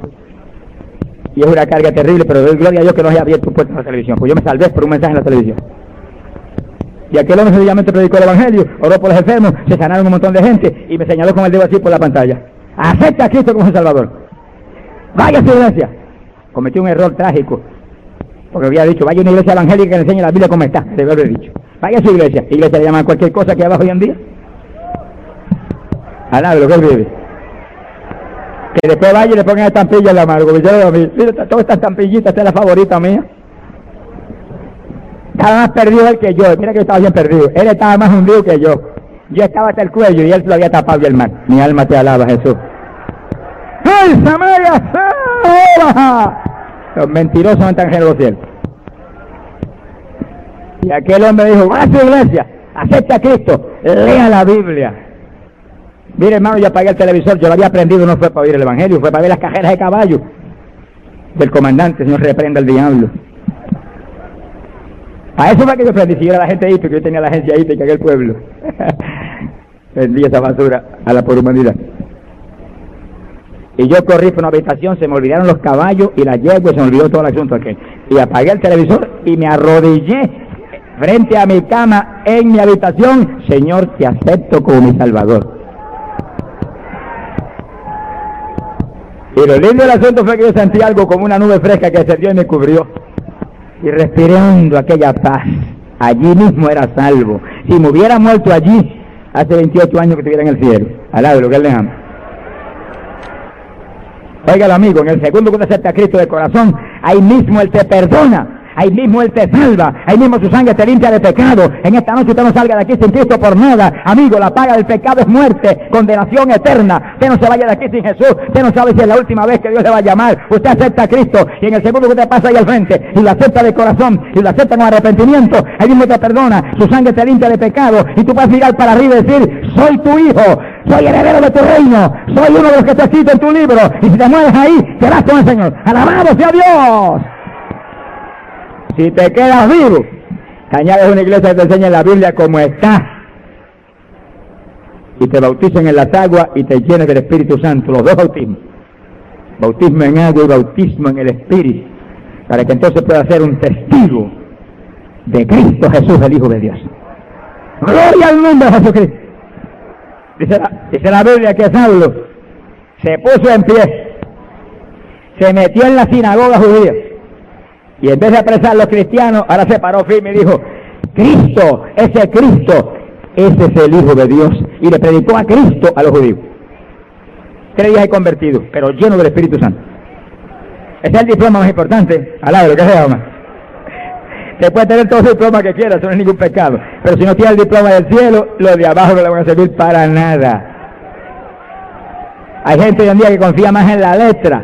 y es una carga terrible, pero doy gloria a Dios que no haya abierto puertas en la televisión, pues yo me salvé por un mensaje en la televisión. Y aquel hombre sencillamente predicó el Evangelio, oró por los enfermos, se sanaron un montón de gente y me señaló con el dedo así por la pantalla. Acepta a Cristo como su Salvador. Vaya a su iglesia. Cometí un error trágico. Porque había dicho, vaya a una iglesia evangélica que le enseñe la Biblia como está. Debe haber dicho. Vaya a su iglesia. Iglesia le llaman cualquier cosa que abajo hoy en día a lo que vive. Que después vaya y le pongan estampilla en la mano, porque yo mira, todas estas estampillitas, esta es la favorita mía. Estaba más perdido él que yo, mira que yo estaba bien perdido. Él estaba más hundido que yo. Yo estaba hasta el cuello y él lo había tapado y el mar. Mi alma te alaba, Jesús. ¡Ay, Samaria! Los mentirosos no están los cielos. Y aquel hombre dijo, su iglesia, acepta a Cristo, lea la Biblia. Mire, hermano, yo apagué el televisor, yo lo había aprendido, no fue para oír el Evangelio, fue para ver las cajeras de caballo del comandante, señor, reprenda al diablo. A eso fue que yo aprendí, si era la gente hípica, yo tenía la agencia hípica en el pueblo. vendí esa basura a la por humanidad. Y yo corrí por una habitación, se me olvidaron los caballos y la yegua, se me olvidó todo el asunto aquel. Y apagué el televisor y me arrodillé frente a mi cama en mi habitación. Señor, te acepto como mi Salvador. Y lo lindo del asunto fue que yo sentí algo como una nube fresca que se dio y me cubrió. Y respirando aquella paz, allí mismo era salvo. Si me hubiera muerto allí, hace 28 años que estuviera en el cielo, al de lo que él le ama. Oiga, amigo, en el segundo que usted acepta a Cristo de corazón, ahí mismo Él te perdona Ahí mismo Él te salva. Ahí mismo su sangre te limpia de pecado. En esta noche usted no salga de aquí sin Cristo por nada. Amigo, la paga del pecado es muerte, condenación eterna. Usted no se vaya de aquí sin Jesús. Usted no sabe si es la última vez que Dios le va a llamar. Usted acepta a Cristo y en el segundo que te pasa ahí al frente y lo acepta de corazón y lo acepta con arrepentimiento, ahí mismo te perdona. Su sangre te limpia de pecado y tú puedes mirar para arriba y decir, soy tu hijo, soy heredero de tu reino, soy uno de los que está escrito en tu libro. Y si te mueves ahí, vas con el Señor. Alabado sea Dios. Si te quedas vivo, te añades una iglesia que te enseña la Biblia como está. Y te bautizan en las aguas y te llenes del Espíritu Santo, los dos bautismos. Bautismo en agua y bautismo en el Espíritu. Para que entonces pueda ser un testigo de Cristo Jesús, el Hijo de Dios. Gloria al nombre de Jesucristo. Dice la, dice la Biblia que Saulo se puso en pie, se metió en la sinagoga judía y en vez de apresar a los cristianos, ahora se paró firme y dijo, Cristo, ese Cristo, ese es el Hijo de Dios. Y le predicó a Cristo a los judíos. Tres días he convertido, pero lleno del Espíritu Santo. Ese es el diploma más importante, al lado lo que se llama. Se puede tener todo el diploma que quiera, eso no es ningún pecado. Pero si no tiene el diploma del cielo, los de abajo no le van a servir para nada. Hay gente hoy en día que confía más en la letra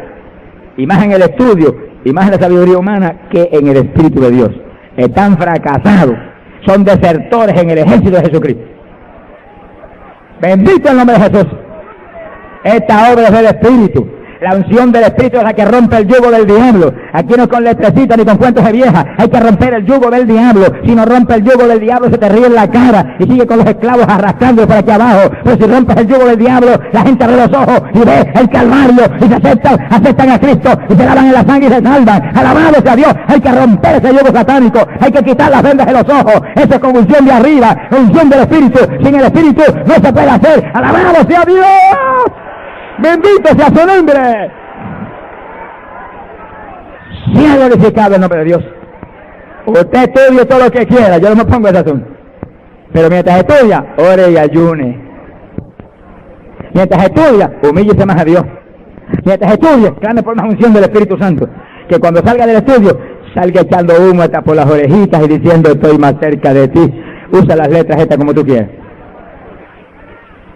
y más en el estudio y más en la sabiduría humana que en el Espíritu de Dios. Están fracasados, son desertores en el ejército de Jesucristo. Bendito el nombre de Jesús. Esta obra es del Espíritu. La unción del Espíritu es la que rompe el yugo del diablo. Aquí no con letrecitas ni con cuentos de vieja. Hay que romper el yugo del diablo. Si no rompe el yugo del diablo, se te ríe en la cara y sigue con los esclavos arrastrando por aquí abajo. Pero si rompes el yugo del diablo, la gente abre los ojos y ve el calvario y se aceptan, aceptan a Cristo y se lavan en la sangre y se salvan. Alabado sea Dios. Hay que romper ese yugo satánico. Hay que quitar las vendas de los ojos. Eso es con unción de arriba, unción del Espíritu. Sin el Espíritu no se puede hacer. Alabado sea Dios. Bendito sea su nombre. Sea glorificado el nombre de Dios. Usted estudie todo lo que quiera, yo no me pongo ese asunto. Pero mientras estudia, ore y ayune. Mientras estudia, humíllese más a Dios. Mientras estudia, clame por una unción del Espíritu Santo. Que cuando salga del estudio, salga echando humo hasta por las orejitas y diciendo estoy más cerca de ti. Usa las letras estas como tú quieras.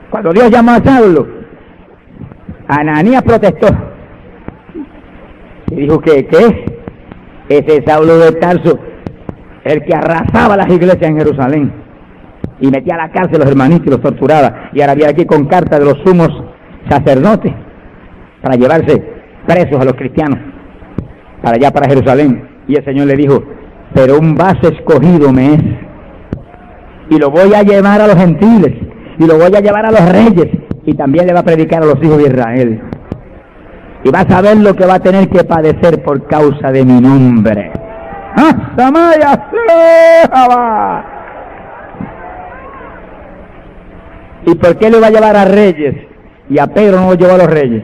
Cuando Dios llamó a Saulo, Ananías protestó y dijo que, ¿qué? Ese Saulo de Tarso, el que arrasaba las iglesias en Jerusalén y metía a la cárcel a los hermanitos y los torturaba. Y ahora viene aquí con carta de los sumos sacerdotes para llevarse presos a los cristianos para allá, para Jerusalén. Y el Señor le dijo, pero un vaso escogido me es. Y lo voy a llevar a los gentiles. Y lo voy a llevar a los reyes y también le va a predicar a los hijos de Israel. Y va a saber lo que va a tener que padecer por causa de mi nombre. ¡Ah, ¿Y por qué le va a llevar a reyes? Y a Pedro no lo llevó a los reyes.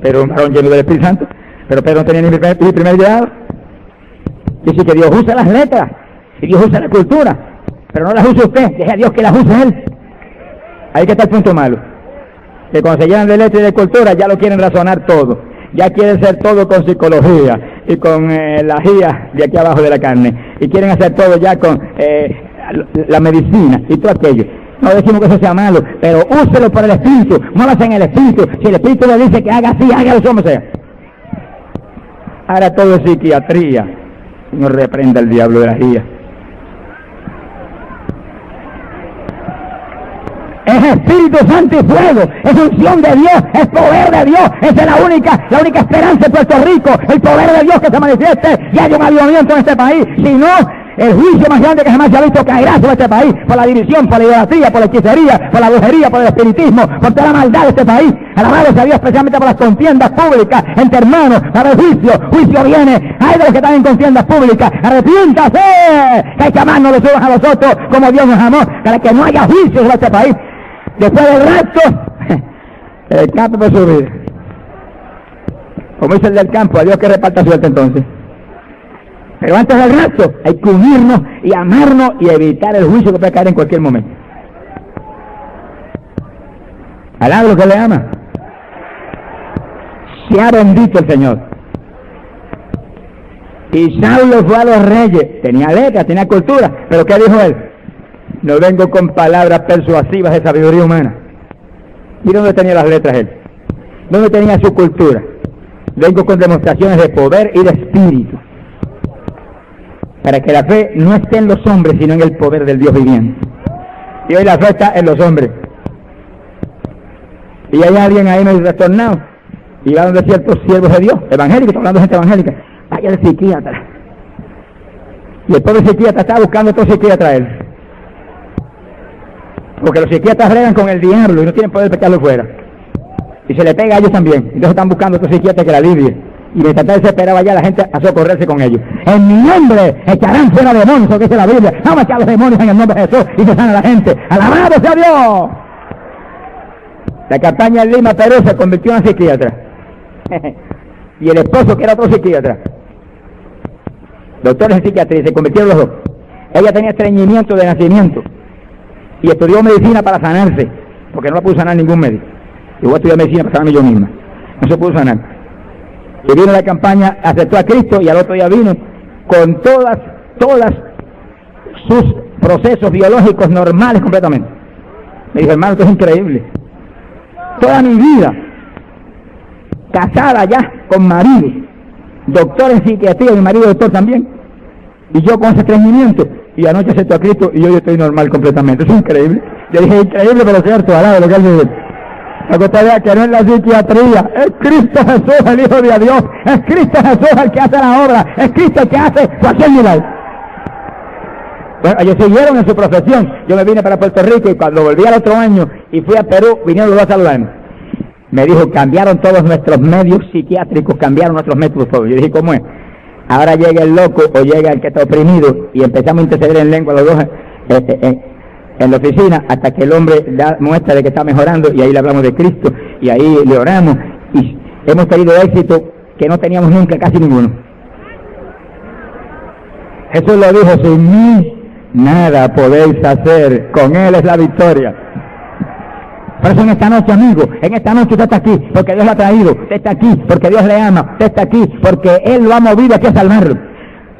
Pero un varón lleno del Espíritu Santo. Pero Pedro no tenía ni primer, primer llegado. Dice que Dios usa las letras. Y Dios usa la cultura. Pero no las usa usted. Deje a Dios que las use Él. Ahí que está el punto malo. Que cuando se llenan de letra y de cultura ya lo quieren razonar todo. Ya quieren ser todo con psicología y con eh, la guía de aquí abajo de la carne. Y quieren hacer todo ya con eh, la medicina y todo aquello. No decimos que eso sea malo, pero úselo por el Espíritu, muévase en el Espíritu. Si el Espíritu le dice que haga así, hágalo como sea. Ahora todo es psiquiatría. No reprenda el diablo de la guía. Es Espíritu Santo y fuego, es unción de Dios, es poder de Dios, esa es la única, la única esperanza de Puerto Rico, el poder de Dios que se manifieste y hay un avivamiento en este país, si no, El juicio más grande que jamás se ha visto caerá sobre este país por la división, por la idolatría, por la hechicería, por la brujería, por el espiritismo, por toda la maldad de este país. Alabado sea Dios especialmente por las contiendas públicas entre hermanos, para el juicio. Juicio viene. Hay de los que están en contiendas públicas. Arrepiéntase. Que hay que amarnos los unos a los otros como Dios nos amó, para que no haya juicio sobre este país. Después del rapto, el campo por subir. Como dice el del campo, a Dios que reparta suerte entonces. Pero antes del rapto hay que unirnos y amarnos y evitar el juicio que puede caer en cualquier momento. Alaba lo que le ama. ha bendito el Señor. Y Saulo fue a los reyes. Tenía letras, tenía cultura. Pero ¿qué dijo él? No vengo con palabras persuasivas de sabiduría humana. ¿Y dónde tenía las letras él? ¿Dónde tenía su cultura? Vengo con demostraciones de poder y de espíritu. Para que la fe no esté en los hombres, sino en el poder del Dios viviente. Y hoy la fe está en los hombres. Y hay alguien ahí medio retornado. Y va donde ciertos siervos de Dios, evangélicos, hablando de gente evangélica. Vaya de psiquiatra. Y el pobre psiquiatra está buscando otro psiquiatra él. Porque los psiquiatras bregan con el diablo y no tienen poder de fuera. Y se le pega a ellos también. Entonces están buscando otro psiquiatra que la alivie. Y mientras está desesperada ya la gente a socorrerse con ellos. En mi nombre echarán fuera demonios, que dice la Biblia. Vamos a echar los demonios en el nombre de Jesús y que sana a la gente. ¡Alabado sea Dios! La campaña en Lima, Perú, se convirtió en psiquiatra. y el esposo, que era otro psiquiatra. Doctores en psiquiatría, se convirtieron los dos. Ella tenía estreñimiento de nacimiento. Y estudió medicina para sanarse, porque no la pudo sanar ningún médico. Yo voy a estudiar medicina para sanarme yo misma. No se pudo sanar. Y vino la campaña, aceptó a Cristo y al otro día vino con todas, todas sus procesos biológicos normales completamente. Me dijo, hermano, esto es increíble. Toda mi vida, casada ya con marido, doctor en psiquiatría, mi marido doctor también, y yo con ese estreñimiento, y anoche aceptó a Cristo y hoy estoy normal completamente. Es increíble. Yo dije, increíble, pero cierto, alado lo que él dice. Usted vea que no es la psiquiatría, es Cristo Jesús, el Hijo de Dios, es Cristo Jesús el que hace la obra, es Cristo el que hace cualquier milagro. Bueno, ellos siguieron en su profesión. Yo me vine para Puerto Rico y cuando volví al otro año y fui a Perú, vinieron los dos a. Me dijo, cambiaron todos nuestros medios psiquiátricos, cambiaron nuestros métodos. Yo dije, ¿cómo es? Ahora llega el loco o llega el que está oprimido y empezamos a interceder en lengua los dos eh, eh, eh, en la oficina hasta que el hombre da muestra de que está mejorando y ahí le hablamos de Cristo y ahí le oramos y hemos tenido éxito que no teníamos nunca casi ninguno. Jesús lo dijo, sin mí nada podéis hacer, con Él es la victoria. Por eso en esta noche, amigo, en esta noche usted está aquí porque Dios lo ha traído. Usted está aquí porque Dios le ama. Usted está aquí porque Él lo ha movido aquí a salvarlo.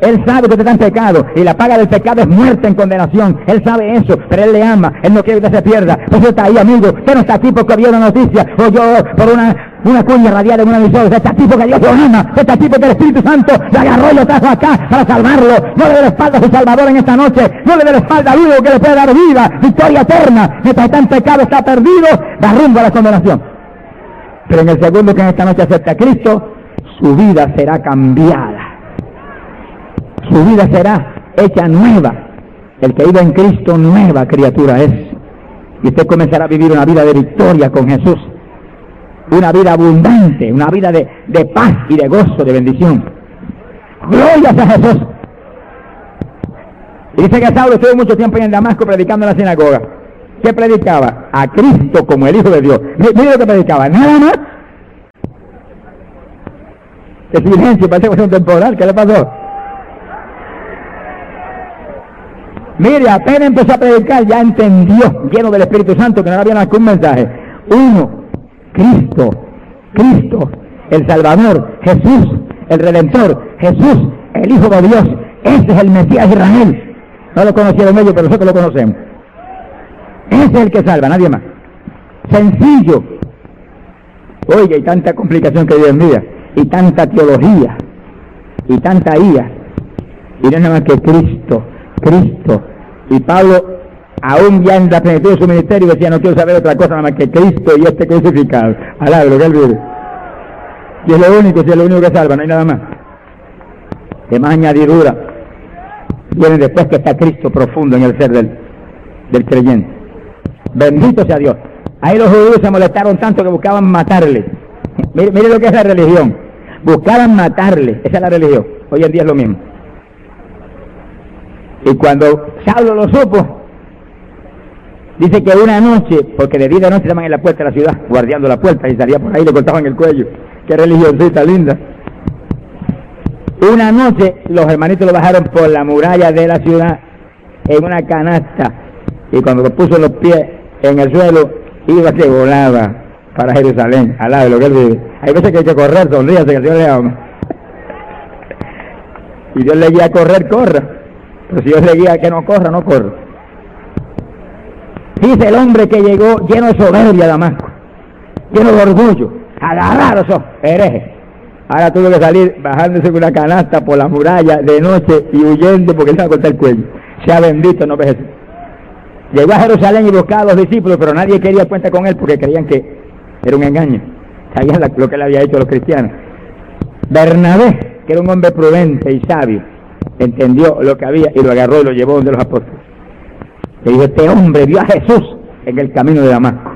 Él sabe que usted está en pecado y la paga del pecado es muerte en condenación. Él sabe eso, pero Él le ama. Él no quiere que usted se pierda. Por eso está ahí, amigo. Usted no está aquí porque vio una noticia o yo por una una cuña radial en una. Usted está tipo que Dios lo. Usted está tipo que el Espíritu Santo le agarró y lo trajo acá para salvarlo. No le dé la espalda a su Salvador en esta noche. No le dé la espalda al único que le puede dar vida, victoria eterna. Mientras está en pecado, está perdido, da rumbo a la condenación. Pero en el segundo que en esta noche acepta a Cristo, su vida será cambiada. Su vida será hecha nueva. El que vive en Cristo, nueva criatura es. Y usted comenzará a vivir una vida de victoria con Jesús una vida abundante, una vida de, paz y de gozo, de bendición. Gloria a Jesús. Dice que Saulo estuvo mucho tiempo en Damasco predicando en la sinagoga. ¿Qué predicaba? A Cristo como el Hijo de Dios. Mire lo que predicaba, nada más. El silencio, parece un temporal. ¿Qué le pasó? Mire, apenas empezó a predicar, ya entendió, lleno del Espíritu Santo, que no había ningún mensaje. Uno, Cristo, Cristo, el Salvador, Jesús, el Redentor, Jesús, el Hijo de Dios. Ese es el Mesías Israel. No lo conocieron ellos, pero nosotros lo conocemos. Ese es el que salva, nadie más. Sencillo. Oye, hay tanta complicación que Dios día, y tanta teología, y tanta IA. Y no es nada más que Cristo, Cristo. Y Pablo aún ya la plenitud de su ministerio decía, no quiero saber otra cosa nada más que Cristo y este crucificado. Alá, lo que él vive. Y es lo único, si es lo único que salva, no hay nada más. Que más añadidura. vienen después que está Cristo profundo en el ser del, del creyente. Bendito sea Dios. Ahí los judíos se molestaron tanto que buscaban matarle. Mire, mire lo que es la religión. Buscaban matarle. Esa es la religión. Hoy en día es lo mismo. Y cuando Saulo lo supo, dice que una noche, porque de día de noche estaban en la puerta de la ciudad, guardiando la puerta, y salía por ahí y le cortaban el cuello. Qué religioncita linda. Una noche los hermanitos lo bajaron por la muralla de la ciudad en una canasta y cuando lo puso los pies en el suelo iba que volaba para Jerusalén, al lado de lo que él vive. Hay veces que hay que correr, sonríase que el Dios le ama. Y Dios le guía a correr, corra. Pero si Dios le guía a que no corra, no corra. Dice el hombre que llegó lleno de soberbia a Damasco, lleno de orgullo, agarrar esos herejes. Ahora tuvo que salir bajándose con una canasta por la muralla de noche y huyendo porque se va a cortar el cuello. Sea bendito, no ves Llegó a Jerusalén y buscaba a los discípulos, pero nadie quería cuenta con él porque creían que era un engaño. Sabían lo que le había hecho a los cristianos. Bernabé, que era un hombre prudente y sabio, entendió lo que había y lo agarró y lo llevó donde los apóstoles. Le dijo, este hombre vio a Jesús en el camino de Damasco.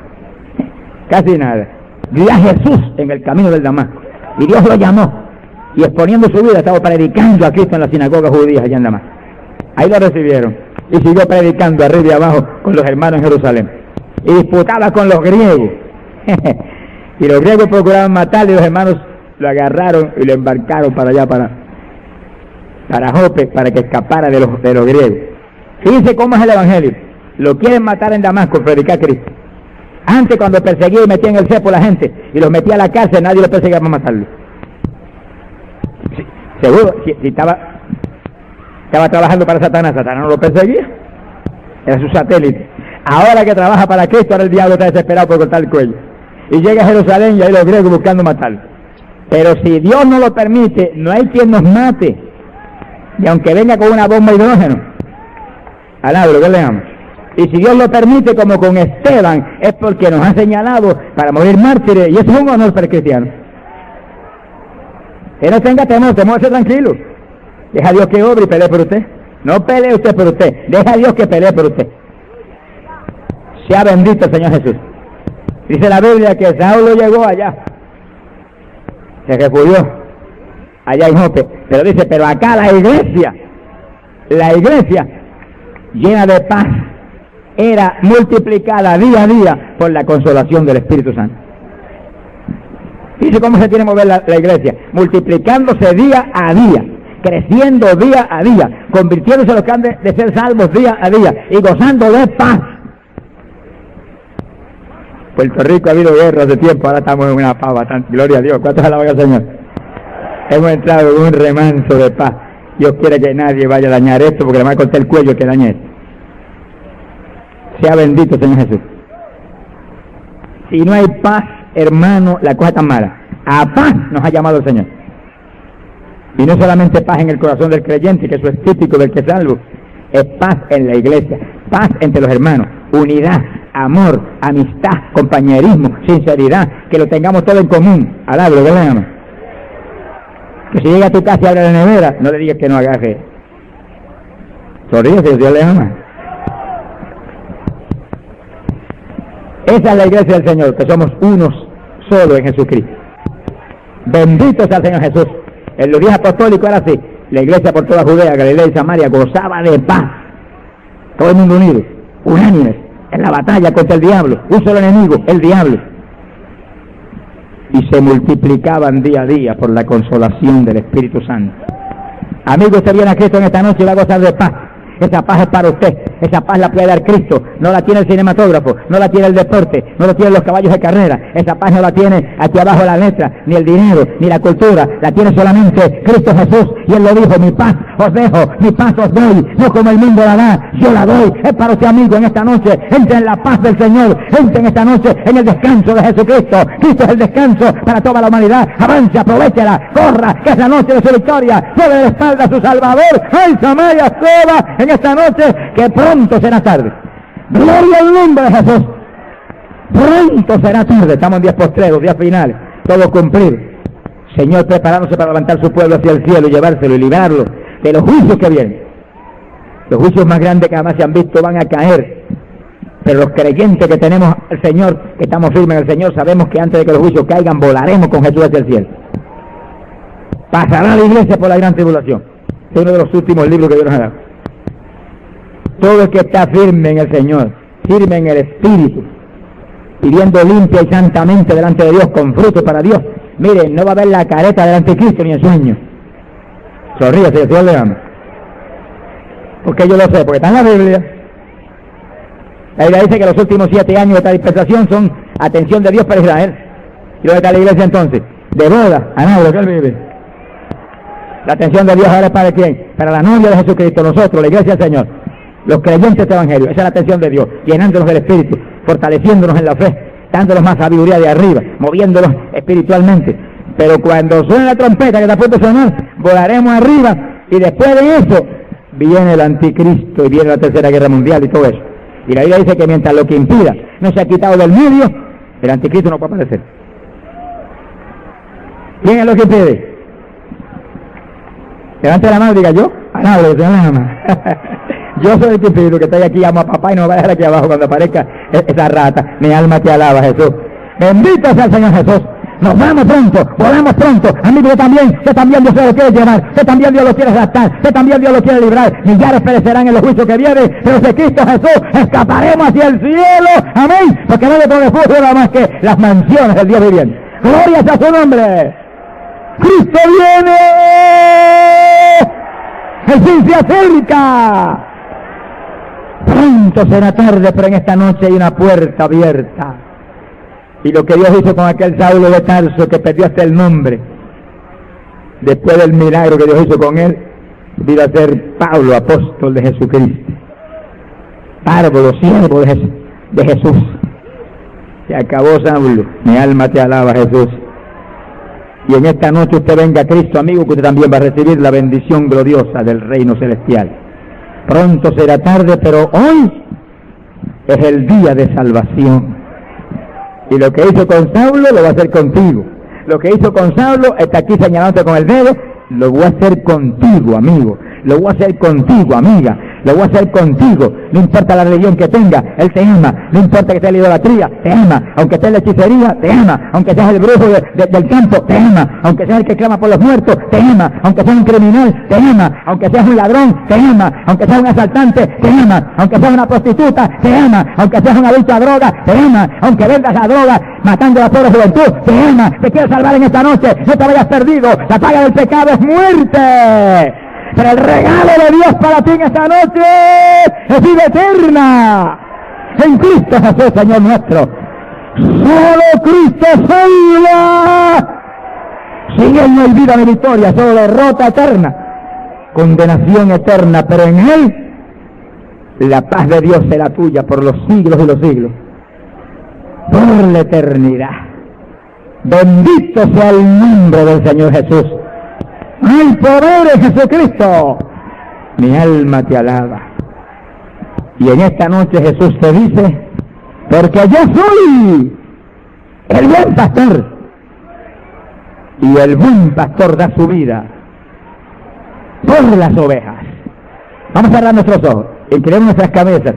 Casi nada. Vio a Jesús en el camino del Damasco. Y Dios lo llamó. Y exponiendo su vida estaba predicando a Cristo en la sinagoga judía allá en Damasco. Ahí lo recibieron. Y siguió predicando arriba y abajo con los hermanos en Jerusalén. Y disputaba con los griegos. y los griegos procuraban matarle y los hermanos lo agarraron y lo embarcaron para allá, para, para Jope, para que escapara de los, de los griegos. Fíjense cómo es el Evangelio. Lo quieren matar en Damasco, predicar a Cristo. Antes cuando perseguía y metía en el cepo a la gente y los metía a la cárcel, nadie lo perseguía para matarlo. seguro, si, estaba, trabajando para Satanás, Satanás no lo perseguía. Era su satélite. Ahora que trabaja para Cristo, ahora el diablo está desesperado por cortar el cuello. Y llega a Jerusalén y ahí los griegos buscando matarlo. Pero si Dios no lo permite, no hay quien nos mate. Y aunque venga con una bomba hidrógeno, al lo que leamos. Y si Dios lo permite, como con Esteban, es porque nos ha señalado para morir mártires, y eso es un honor para el cristiano. Que no tenga temor, temor, tranquilo. Deja a Dios que obre y pelee por usted. No pelee usted por usted, deja a Dios que pelee por usted. Sea bendito el Señor Jesús. Dice la Biblia que Saulo llegó allá, se refugió allá en Jope, pero dice, pero acá la iglesia, la iglesia llena de paz, era multiplicada día a día por la consolación del Espíritu Santo. Dice cómo se tiene que mover la, iglesia, multiplicándose día a día, creciendo día a día, convirtiéndose en los que han de, ser salvos día a día y gozando de paz. Puerto Rico ha habido guerras de tiempo, ahora estamos en una paz bastante, gloria a Dios, ¿cuántos alaban al Señor? Hemos entrado en un remanso de paz. Dios quiere que nadie vaya a dañar esto porque le va a cortar el cuello que dañe esto. Sea bendito, Señor Jesús. Si no hay paz, hermano, la cosa está mala. A paz nos ha llamado el Señor. Y no solamente paz en el corazón del creyente, que eso es típico del que es salvo, es paz en la iglesia, paz entre los hermanos, unidad, amor, amistad, compañerismo, sinceridad, que lo tengamos todo en común. Alabro, ¿verdad? Que si llega a tu casa y abre la nevera, no le digas que no agarre. Sonríe si Dios le ama. Esa es la iglesia del Señor, que somos unos solo en Jesucristo. Bendito sea el Señor Jesús. En los días apostólicos era así. La iglesia por toda Judea, Galilea y Samaria gozaba de paz. Todo el mundo unido, unánimes, en la batalla contra el diablo. Un solo enemigo, el diablo. Y se multiplicaban día a día por la consolación del Espíritu Santo. Amigo, usted viene a Cristo en esta noche y va a gozar de paz. Esa paz es para usted. Esa paz la puede dar Cristo. No la tiene el cinematógrafo, no la tiene el deporte, no la tienen los caballos de carrera. Esa paz no la tiene aquí abajo la letra, ni el dinero, ni la cultura. La tiene solamente Cristo Jesús. Y Él lo dijo, mi paz os dejo, mi paz os doy. No como el mundo la da, yo la doy. Es para usted amigo en esta noche. Entre en la paz del Señor. Entre en esta noche en el descanso de Jesucristo. Cristo es el descanso para toda la humanidad. Avance, aprovechela, corra, que es la noche de su victoria. Sobre la espalda a su Salvador. ¡Ay, Samaya, toda! Esta noche que pronto será tarde. Gloria al nombre de Jesús. Pronto será tarde. Estamos en días postreros, días finales. Todo cumplir. Señor, preparándose para levantar su pueblo hacia el cielo y llevárselo y librarlo de los juicios que vienen. Los juicios más grandes que jamás se han visto van a caer. Pero los creyentes que tenemos al Señor, que estamos firmes en el Señor, sabemos que antes de que los juicios caigan, volaremos con Jesús hacia el cielo. Pasará la iglesia por la gran tribulación. Es uno de los últimos libros que Dios nos ha dado. Todo el que está firme en el Señor, firme en el Espíritu, viviendo limpia y santamente delante de Dios, con fruto para Dios, miren, no va a haber la careta del anticristo ni el sueño. Sonríe, si Dios le ama. Porque yo lo sé, porque está en la Biblia. La Biblia dice que los últimos siete años de esta dispensación son atención de Dios para Israel. ¿Y dónde está la iglesia entonces? De boda, a lo que él vive. La atención de Dios ahora es para quién? Para la novia de Jesucristo, nosotros, la iglesia del Señor. Los creyentes de este evangelio. Esa es la atención de Dios, llenándonos del Espíritu, fortaleciéndonos en la fe, dándonos más sabiduría de arriba, moviéndonos espiritualmente. Pero cuando suene la trompeta que está a punto de sonar, volaremos arriba y después de eso viene el anticristo y viene la tercera guerra mundial y todo eso. Y la Biblia dice que mientras lo que impida no se ha quitado del medio, el anticristo no puede aparecer. ¿Quién es lo que impide? Levante la mano y diga yo. yo soy el que que estoy aquí, amo a papá y no me va a dejar aquí abajo cuando aparezca e-, esa rata. Mi alma te alaba, Jesús. Bendito sea el Señor Jesús. Nos vamos pronto, volamos pronto. A mí también, usted también Dios lo quiere llevar, usted también Dios lo quiere gastar, usted también Dios lo quiere librar. Millares perecerán en los juicios que vienen, pero si Cristo Jesús escaparemos hacia el cielo. Amén. Porque no le pone fuego nada más que las mansiones del Dios viviente. Gloria a su nombre. Cristo viene. El fin se acerca. Pronto será tarde, pero en esta noche hay una puerta abierta. Y lo que Dios hizo con aquel Saulo de Tarso que perdió hasta el nombre, después del milagro que Dios hizo con él, vino a ser Pablo, apóstol de Jesucristo. Árbol, siervo de, de Jesús. Se acabó Saulo. Mi alma te alaba, Jesús. Y en esta noche usted venga a Cristo, amigo, que usted también va a recibir la bendición gloriosa del reino celestial. Pronto será tarde, pero hoy es el día de salvación. Y lo que hizo con Saulo lo va a hacer contigo. Lo que hizo con Saulo está aquí señalándote con el dedo, lo voy a hacer contigo, amigo. Lo voy a hacer contigo, amiga lo voy a hacer contigo, no importa la religión que tenga, Él te ama, no importa que sea la idolatría, te ama, aunque sea la hechicería, te ama, aunque seas el brujo del campo, te ama, aunque seas el que clama por los muertos, te ama, aunque seas un criminal, te ama, aunque seas un ladrón, te ama, aunque seas un asaltante, te ama, aunque seas una prostituta, te ama, aunque seas un adicto a droga, te ama, aunque vendas la droga matando a la pobre juventud, te ama, te quiero salvar en esta noche, no te vayas perdido, la paga del pecado es muerte. Pero el regalo de Dios para ti en esta noche es vida eterna. En Cristo Jesús, Señor nuestro. Solo Cristo salva. Sin Él no hay vida ni victoria, solo derrota eterna. Condenación eterna, pero en Él la paz de Dios será tuya por los siglos y los siglos. Por la eternidad. Bendito sea el nombre del Señor Jesús. ¡Hay poder en Jesucristo! Mi alma te alaba. Y en esta noche Jesús te dice, porque yo soy el buen pastor. Y el buen pastor da su vida por las ovejas. Vamos a cerrar nuestros ojos, y creemos nuestras cabezas.